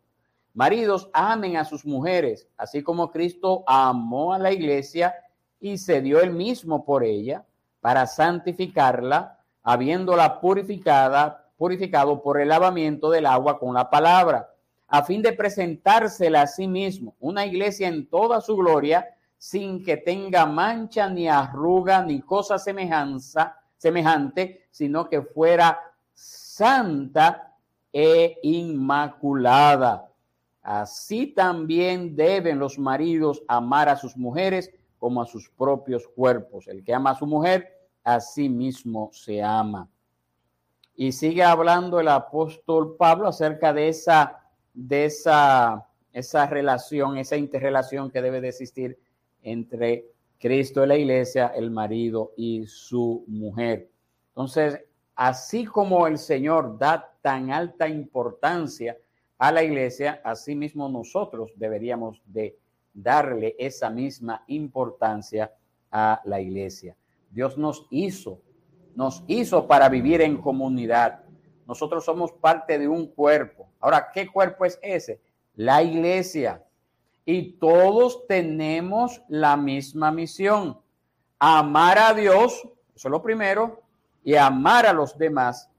Maridos, amen a sus mujeres, así como Cristo amó a la iglesia y se dio él mismo por ella para santificarla, habiéndola purificada purificado por el lavamiento del agua con la palabra, a fin de presentársela a sí mismo, una iglesia en toda su gloria, sin que tenga mancha ni arruga ni cosa semejanza, semejante, sino que fuera santa e inmaculada. Así también deben los maridos amar a sus mujeres como a sus propios cuerpos. El que ama a su mujer, a sí mismo se ama. Y sigue hablando el apóstol Pablo acerca de esa, de esa, esa relación, esa interrelación que debe de existir entre Cristo y la iglesia, el marido y su mujer. Entonces, así como el Señor da tan alta importancia a la iglesia, así mismo nosotros deberíamos de darle esa misma importancia a la iglesia. Dios nos hizo, nos hizo para vivir en comunidad. Nosotros somos parte de un cuerpo. Ahora, ¿qué cuerpo es ese? La iglesia. Y todos tenemos la misma misión. Amar a Dios, eso es lo primero, y amar a los demás.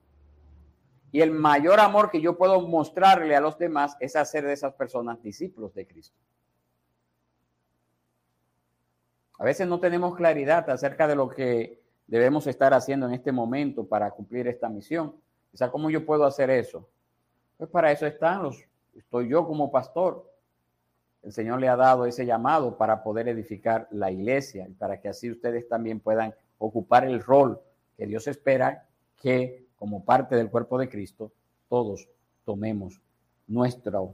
Y el mayor amor que yo puedo mostrarle a los demás es hacer de esas personas discípulos de Cristo. A veces no tenemos claridad acerca de lo que debemos estar haciendo en este momento para cumplir esta misión. O sea, ¿cómo yo puedo hacer eso? Pues para eso están los, estoy yo como pastor. El Señor le ha dado ese llamado para poder edificar la iglesia y para que así ustedes también puedan ocupar el rol que Dios espera que como parte del cuerpo de Cristo todos tomemos nuestro,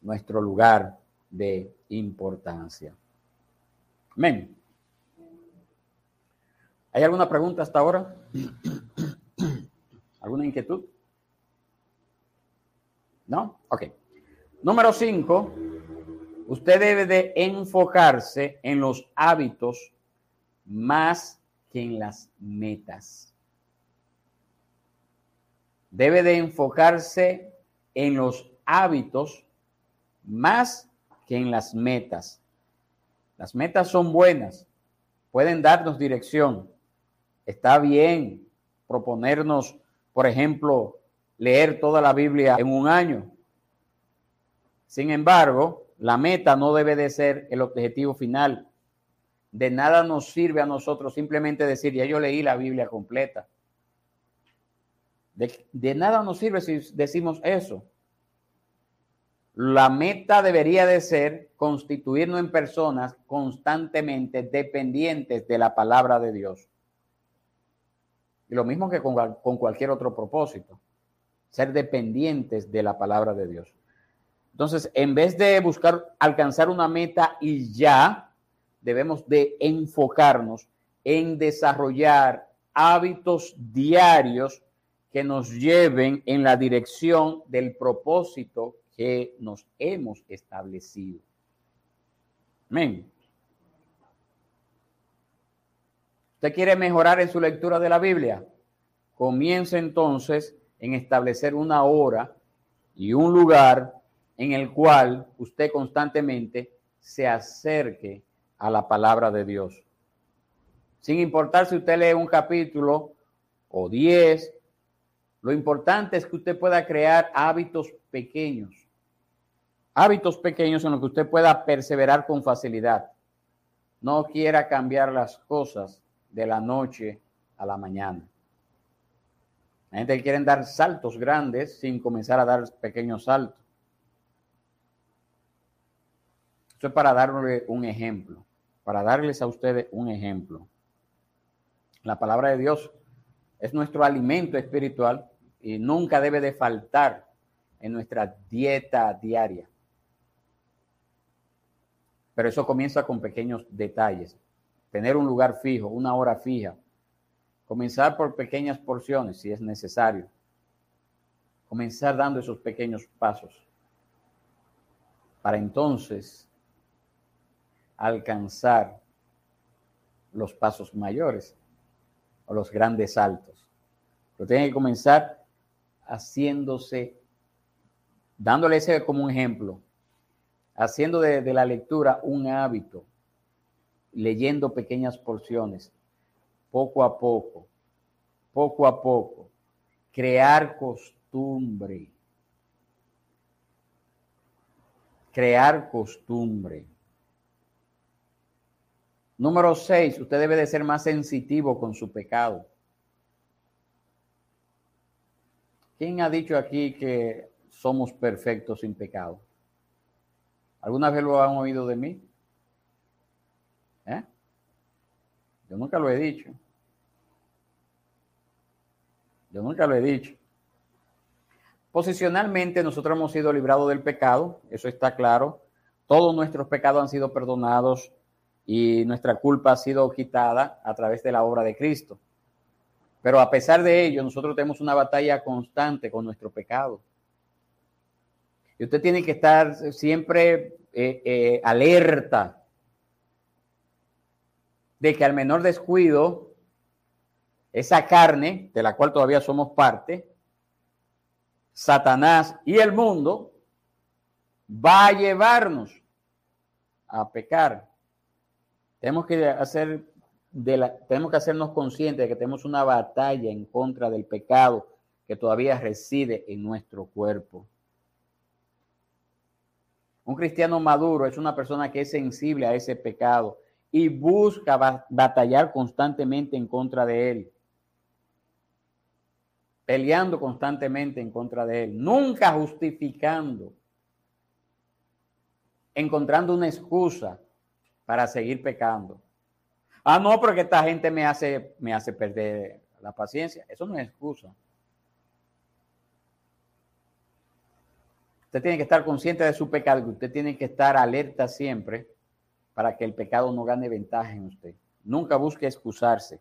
nuestro lugar de importancia. Amén. ¿Hay alguna pregunta hasta ahora? ¿Alguna inquietud? ¿No? Ok. Número cinco, usted debe de enfocarse en los hábitos más que en las metas. Debe de enfocarse en los hábitos más que en las metas. Las metas son buenas, pueden darnos dirección. Está bien proponernos, por ejemplo, leer toda la Biblia en un año. Sin embargo, la meta no debe de ser el objetivo final. De nada nos sirve a nosotros simplemente decir, ya yo leí la Biblia completa. De, nada nos sirve si decimos eso. La meta debería de ser constituirnos en personas constantemente dependientes de la palabra de Dios. Y lo mismo que con, con, cualquier otro propósito, ser dependientes de la palabra de Dios. Entonces, en vez de buscar alcanzar una meta y ya, debemos de enfocarnos en desarrollar hábitos diarios que nos lleven en la dirección del propósito que nos hemos establecido. Amén. ¿Usted quiere mejorar en su lectura de la Biblia? Comience entonces en establecer una hora y un lugar en el cual usted constantemente se acerque a la palabra de Dios. Sin importar si usted lee un capítulo o diez, lo importante es que usted pueda crear hábitos pequeños hábitos pequeños en los que usted pueda perseverar con facilidad. No quiera cambiar las cosas de la noche a la mañana. La gente quiere dar saltos grandes sin comenzar a dar pequeños saltos. Esto es para darle un ejemplo, para darles a ustedes un ejemplo. La palabra de Dios es nuestro alimento espiritual y nunca debe de faltar en nuestra dieta diaria. Pero eso comienza con pequeños detalles. Tener un lugar fijo, una hora fija. Comenzar por pequeñas porciones si es necesario. Comenzar dando esos pequeños pasos. Para entonces alcanzar los pasos mayores o los grandes saltos. Pero tiene que comenzar haciéndose, dándole ese como un ejemplo, haciendo de, de, la lectura un hábito, leyendo pequeñas porciones, poco a poco, poco a poco, crear costumbre. crear costumbre. Número seis, usted debe de ser más sensitivo con su pecado. ¿Quién ha dicho aquí que somos perfectos sin pecado? ¿Alguna vez lo han oído de mí? ¿Eh? Yo nunca lo he dicho. Yo nunca lo he dicho. Posicionalmente nosotros hemos sido librados del pecado, eso está claro. Todos nuestros pecados han sido perdonados y nuestra culpa ha sido quitada a través de la obra de Cristo. Pero a pesar de ello, nosotros tenemos una batalla constante con nuestro pecado. Y usted tiene que estar siempre eh, eh, alerta de que al menor descuido, esa carne, de la cual todavía somos parte, Satanás y el mundo, va a llevarnos a pecar. Tenemos que hacer tenemos que hacernos conscientes de que tenemos una batalla en contra del pecado que todavía reside en nuestro cuerpo. Un cristiano maduro es una persona que es sensible a ese pecado y busca batallar constantemente en contra de él. Peleando constantemente en contra de él. Nunca justificando. Encontrando una excusa para seguir pecando. Ah, no, porque esta gente me hace, me hace perder la paciencia. Eso no es excusa. Usted tiene que estar consciente de su pecado, usted tiene que estar alerta siempre para que el pecado no gane ventaja en usted. Nunca busque excusarse.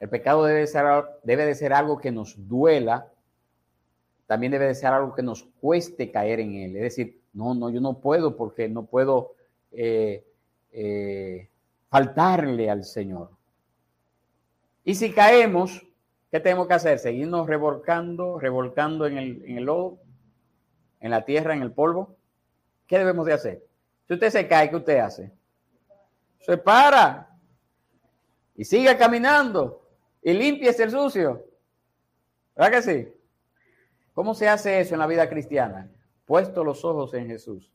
El pecado debe ser, debe de ser algo que nos duela, también debe de ser algo que nos cueste caer en él. Es decir, no, no, yo no puedo porque no puedo eh, eh, faltarle al Señor. Y si caemos, ¿qué tenemos que hacer? Seguirnos revolcando, revolcando en el, en el lodo, en la tierra, en el polvo. ¿Qué debemos de hacer? Si usted se cae, ¿qué usted hace? Se para y sigue caminando y limpia el sucio. ¿Verdad que sí? ¿Cómo se hace eso en la vida cristiana? Puesto los ojos en Jesús.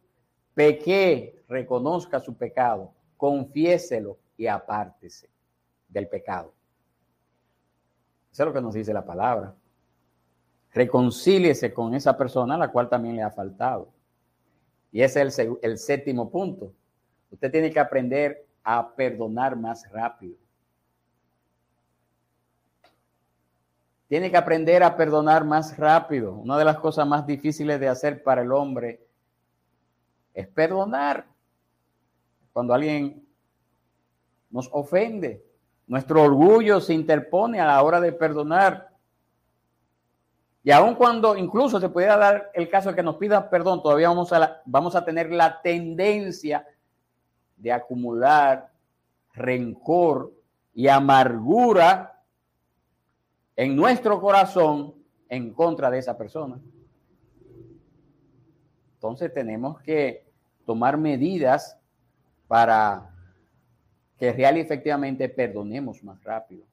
Pequé, reconozca su pecado, confiéselo y apártese del pecado. Eso es lo que nos dice la palabra. Reconcíliese con esa persona a la cual también le ha faltado. Y ese es el, el séptimo punto. Usted tiene que aprender a perdonar más rápido. Tiene que aprender a perdonar más rápido. Una de las cosas más difíciles de hacer para el hombre es perdonar. Cuando alguien nos ofende, nuestro orgullo se interpone a la hora de perdonar. Y aun cuando incluso se pudiera dar el caso de que nos pida perdón, todavía vamos a, vamos a tener la tendencia de acumular rencor y amargura en nuestro corazón en contra de esa persona. Entonces tenemos que tomar medidas para que real y efectivamente perdonemos más rápido.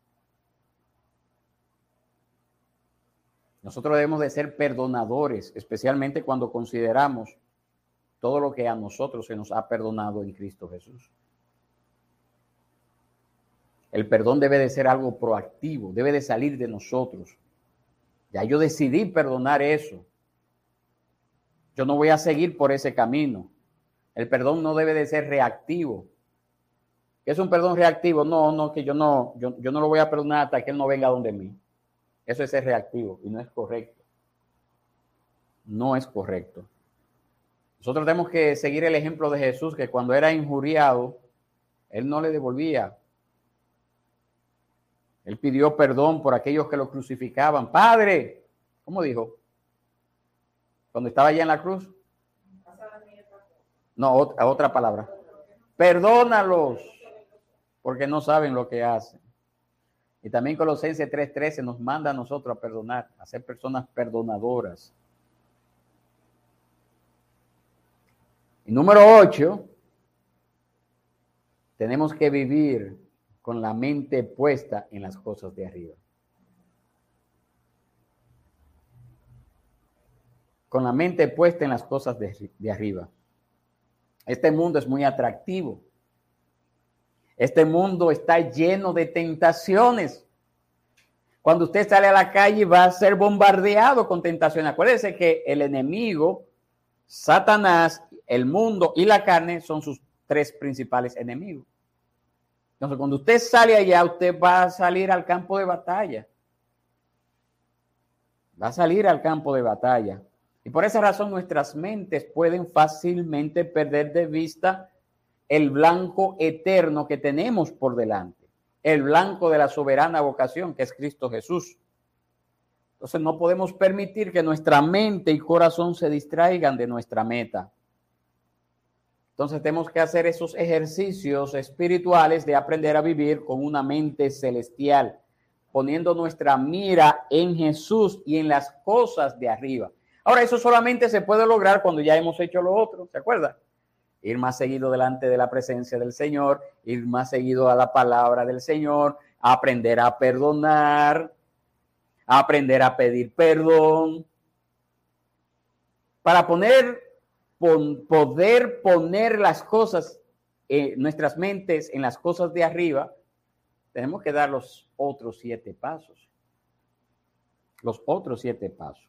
Nosotros debemos de ser perdonadores, especialmente cuando consideramos todo lo que a nosotros se nos ha perdonado en Cristo Jesús. El perdón debe de ser algo proactivo, debe de salir de nosotros. Ya yo decidí perdonar eso. Yo no voy a seguir por ese camino. El perdón no debe de ser reactivo. ¿Qué es un perdón reactivo? No, no, que yo no, yo, yo no lo voy a perdonar hasta que él no venga donde mí. Eso es ser reactivo y no es correcto. No es correcto. Nosotros tenemos que seguir el ejemplo de Jesús, que cuando era injuriado, él no le devolvía. Él pidió perdón por aquellos que lo crucificaban. Padre, ¿cómo dijo? cuando estaba allá en la cruz? No, otra, otra palabra. Perdónalos, porque no saben lo que hacen. Y también Colosenses 3:13 nos manda a nosotros a perdonar, a ser personas perdonadoras. Y número 8, tenemos que vivir con la mente puesta en las cosas de arriba. con la mente puesta en las cosas de, de arriba. Este mundo es muy atractivo. Este mundo está lleno de tentaciones. Cuando usted sale a la calle va a ser bombardeado con tentaciones. Acuérdese que el enemigo, Satanás, el mundo y la carne son sus tres principales enemigos. Entonces, cuando usted sale allá, usted va a salir al campo de batalla. Va a salir al campo de batalla. Y por esa razón nuestras mentes pueden fácilmente perder de vista el blanco eterno que tenemos por delante, el blanco de la soberana vocación que es Cristo Jesús. Entonces no podemos permitir que nuestra mente y corazón se distraigan de nuestra meta. Entonces tenemos que hacer esos ejercicios espirituales de aprender a vivir con una mente celestial, poniendo nuestra mira en Jesús y en las cosas de arriba. Ahora, eso solamente se puede lograr cuando ya hemos hecho lo otro, ¿se acuerda? Ir más seguido delante de la presencia del Señor, ir más seguido a la palabra del Señor, aprender a perdonar, aprender a pedir perdón, para poner, poder poner las cosas, en nuestras mentes en las cosas de arriba, tenemos que dar los otros siete pasos. Los otros siete pasos.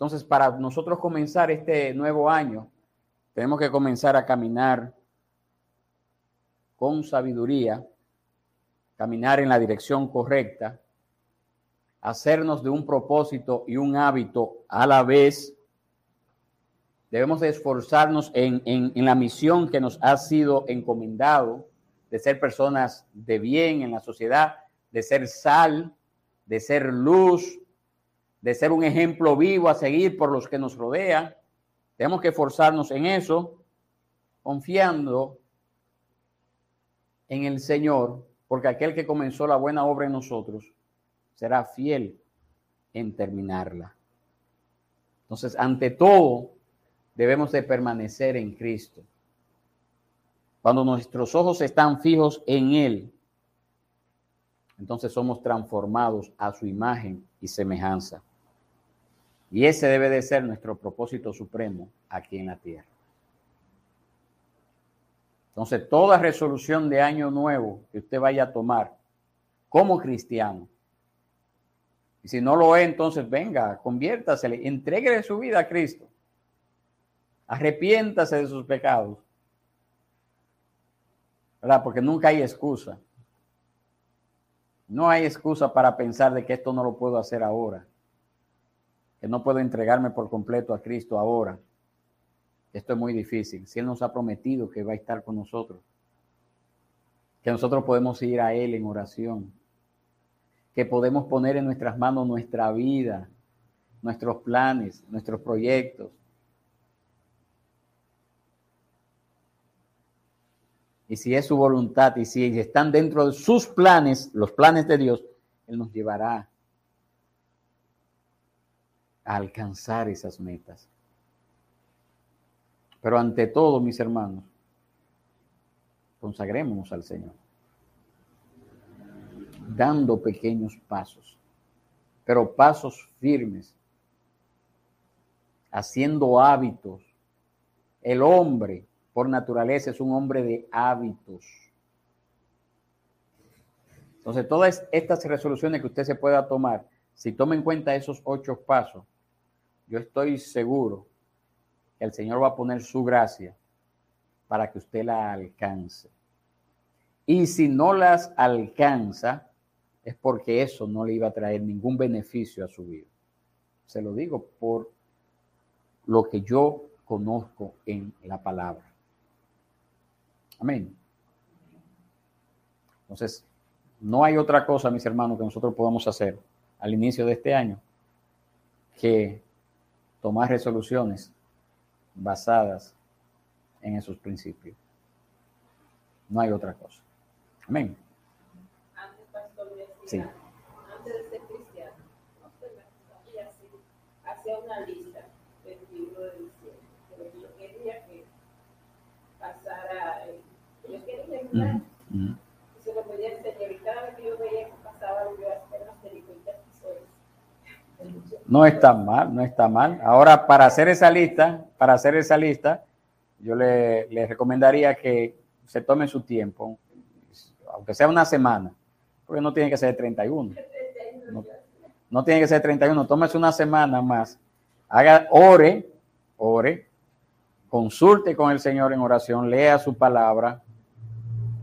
Entonces, para nosotros comenzar este nuevo año, tenemos que comenzar a caminar con sabiduría, caminar en la dirección correcta, hacernos de un propósito y un hábito a la vez. Debemos de esforzarnos en, en la misión que nos ha sido encomendado, de ser personas de bien en la sociedad, de ser sal, de ser luz, de ser un ejemplo vivo a seguir por los que nos rodean. Tenemos que esforzarnos en eso, confiando en el Señor, porque aquel que comenzó la buena obra en nosotros será fiel en terminarla. Entonces, ante todo, debemos de permanecer en Cristo. Cuando nuestros ojos están fijos en Él, entonces somos transformados a su imagen y semejanza. Y ese debe de ser nuestro propósito supremo aquí en la tierra. Entonces, toda resolución de año nuevo que usted vaya a tomar como cristiano, y si no lo es, entonces venga, conviértase, entregue su vida a Cristo. Arrepiéntase de sus pecados. ¿Verdad? Porque nunca hay excusa. No hay excusa para pensar de que esto no lo puedo hacer ahora que no puedo entregarme por completo a Cristo ahora. Esto es muy difícil. Si Él nos ha prometido que va a estar con nosotros, que nosotros podemos ir a Él en oración, que podemos poner en nuestras manos nuestra vida, nuestros planes, nuestros proyectos. Y si es su voluntad y si están dentro de sus planes, los planes de Dios, Él nos llevará alcanzar esas metas. Pero ante todo, mis hermanos, consagrémonos al Señor, dando pequeños pasos, pero pasos firmes, haciendo hábitos. El hombre, por naturaleza, es un hombre de hábitos. Entonces, todas estas resoluciones que usted se pueda tomar, si toma en cuenta esos ocho pasos, yo estoy seguro que el Señor va a poner su gracia para que usted la alcance. Y si no las alcanza, es porque eso no le iba a traer ningún beneficio a su vida. Se lo digo por lo que yo conozco en la palabra. Amén. Entonces, no hay otra cosa, mis hermanos, que nosotros podamos hacer al inicio de este año que tomar resoluciones basadas en esos principios. No hay otra cosa. Amén. Antes, pastor, decía, sí. antes de ser cristiano, no se me así, hacía una lista del libro de diciembre, pero yo quería que pasara, yo quería que uh -huh. y se lo podía enseñar, y cada vez que yo veía que pasaba, yo hacía unas películas y No está mal, no está mal. Ahora, para hacer esa lista, para hacer esa lista, yo le, recomendaría que se tome su tiempo, aunque sea una semana, porque no tiene que ser 31. No, no tiene que ser 31, tómese una semana más. Haga, ore, ore, consulte con el Señor en oración, lea su palabra,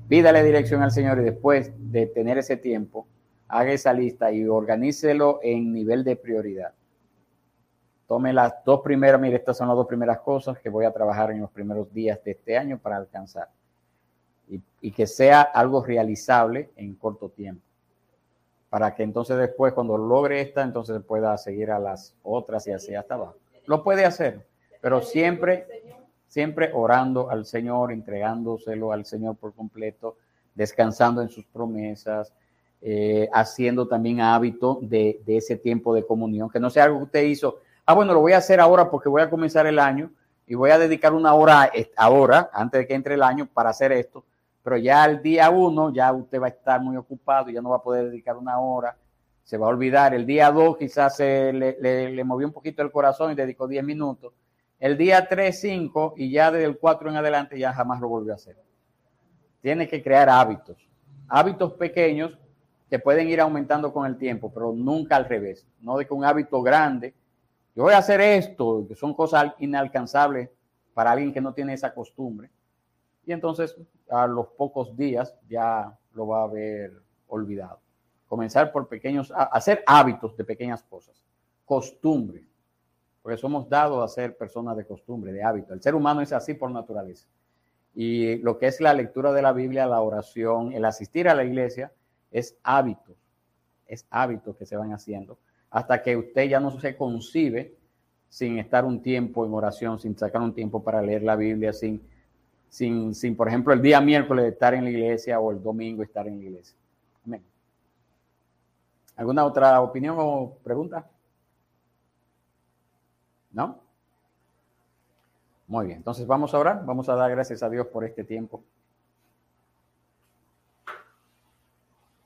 pídale dirección al Señor y después de tener ese tiempo, haga esa lista y organícelo en nivel de prioridad. Tome las dos primeras, mire, estas son las dos primeras cosas que voy a trabajar en los primeros días de este año para alcanzar. Y, y que sea algo realizable en corto tiempo. Para que entonces después, cuando logre esta, entonces pueda seguir a las otras y así hasta abajo. Lo puede hacer, pero siempre, siempre orando al Señor, entregándoselo al Señor por completo, descansando en sus promesas, eh, haciendo también hábito de, ese tiempo de comunión, que no sea algo que usted hizo, ah, bueno, lo voy a hacer ahora porque voy a comenzar el año y voy a dedicar una hora ahora, antes de que entre el año, para hacer esto, pero ya el día uno, ya usted va a estar muy ocupado, ya no va a poder dedicar una hora, se va a olvidar. El día dos quizás se le, le, le movió un poquito el corazón y dedicó 10 minutos. El día 3, 5 y ya desde el 4 en adelante ya jamás lo volvió a hacer. Tiene que crear hábitos, hábitos pequeños que pueden ir aumentando con el tiempo, pero nunca al revés. No de que un hábito grande yo voy a hacer esto, que son cosas inalcanzables para alguien que no tiene esa costumbre. Y entonces a los pocos días ya lo va a haber olvidado. Comenzar por pequeños, hacer hábitos de pequeñas cosas, costumbre, porque somos dados a ser personas de costumbre, de hábito. El ser humano es así por naturaleza. Y lo que es la lectura de la Biblia, la oración, el asistir a la iglesia, es hábito, es hábito que se van haciendo hasta que usted ya no se concibe sin estar un tiempo en oración, sin sacar un tiempo para leer la Biblia, sin, sin, sin por ejemplo, el día miércoles estar en la iglesia o el domingo estar en la iglesia. Amén. ¿Alguna otra opinión o pregunta? ¿No? Muy bien, entonces vamos a orar, vamos a dar gracias a Dios por este tiempo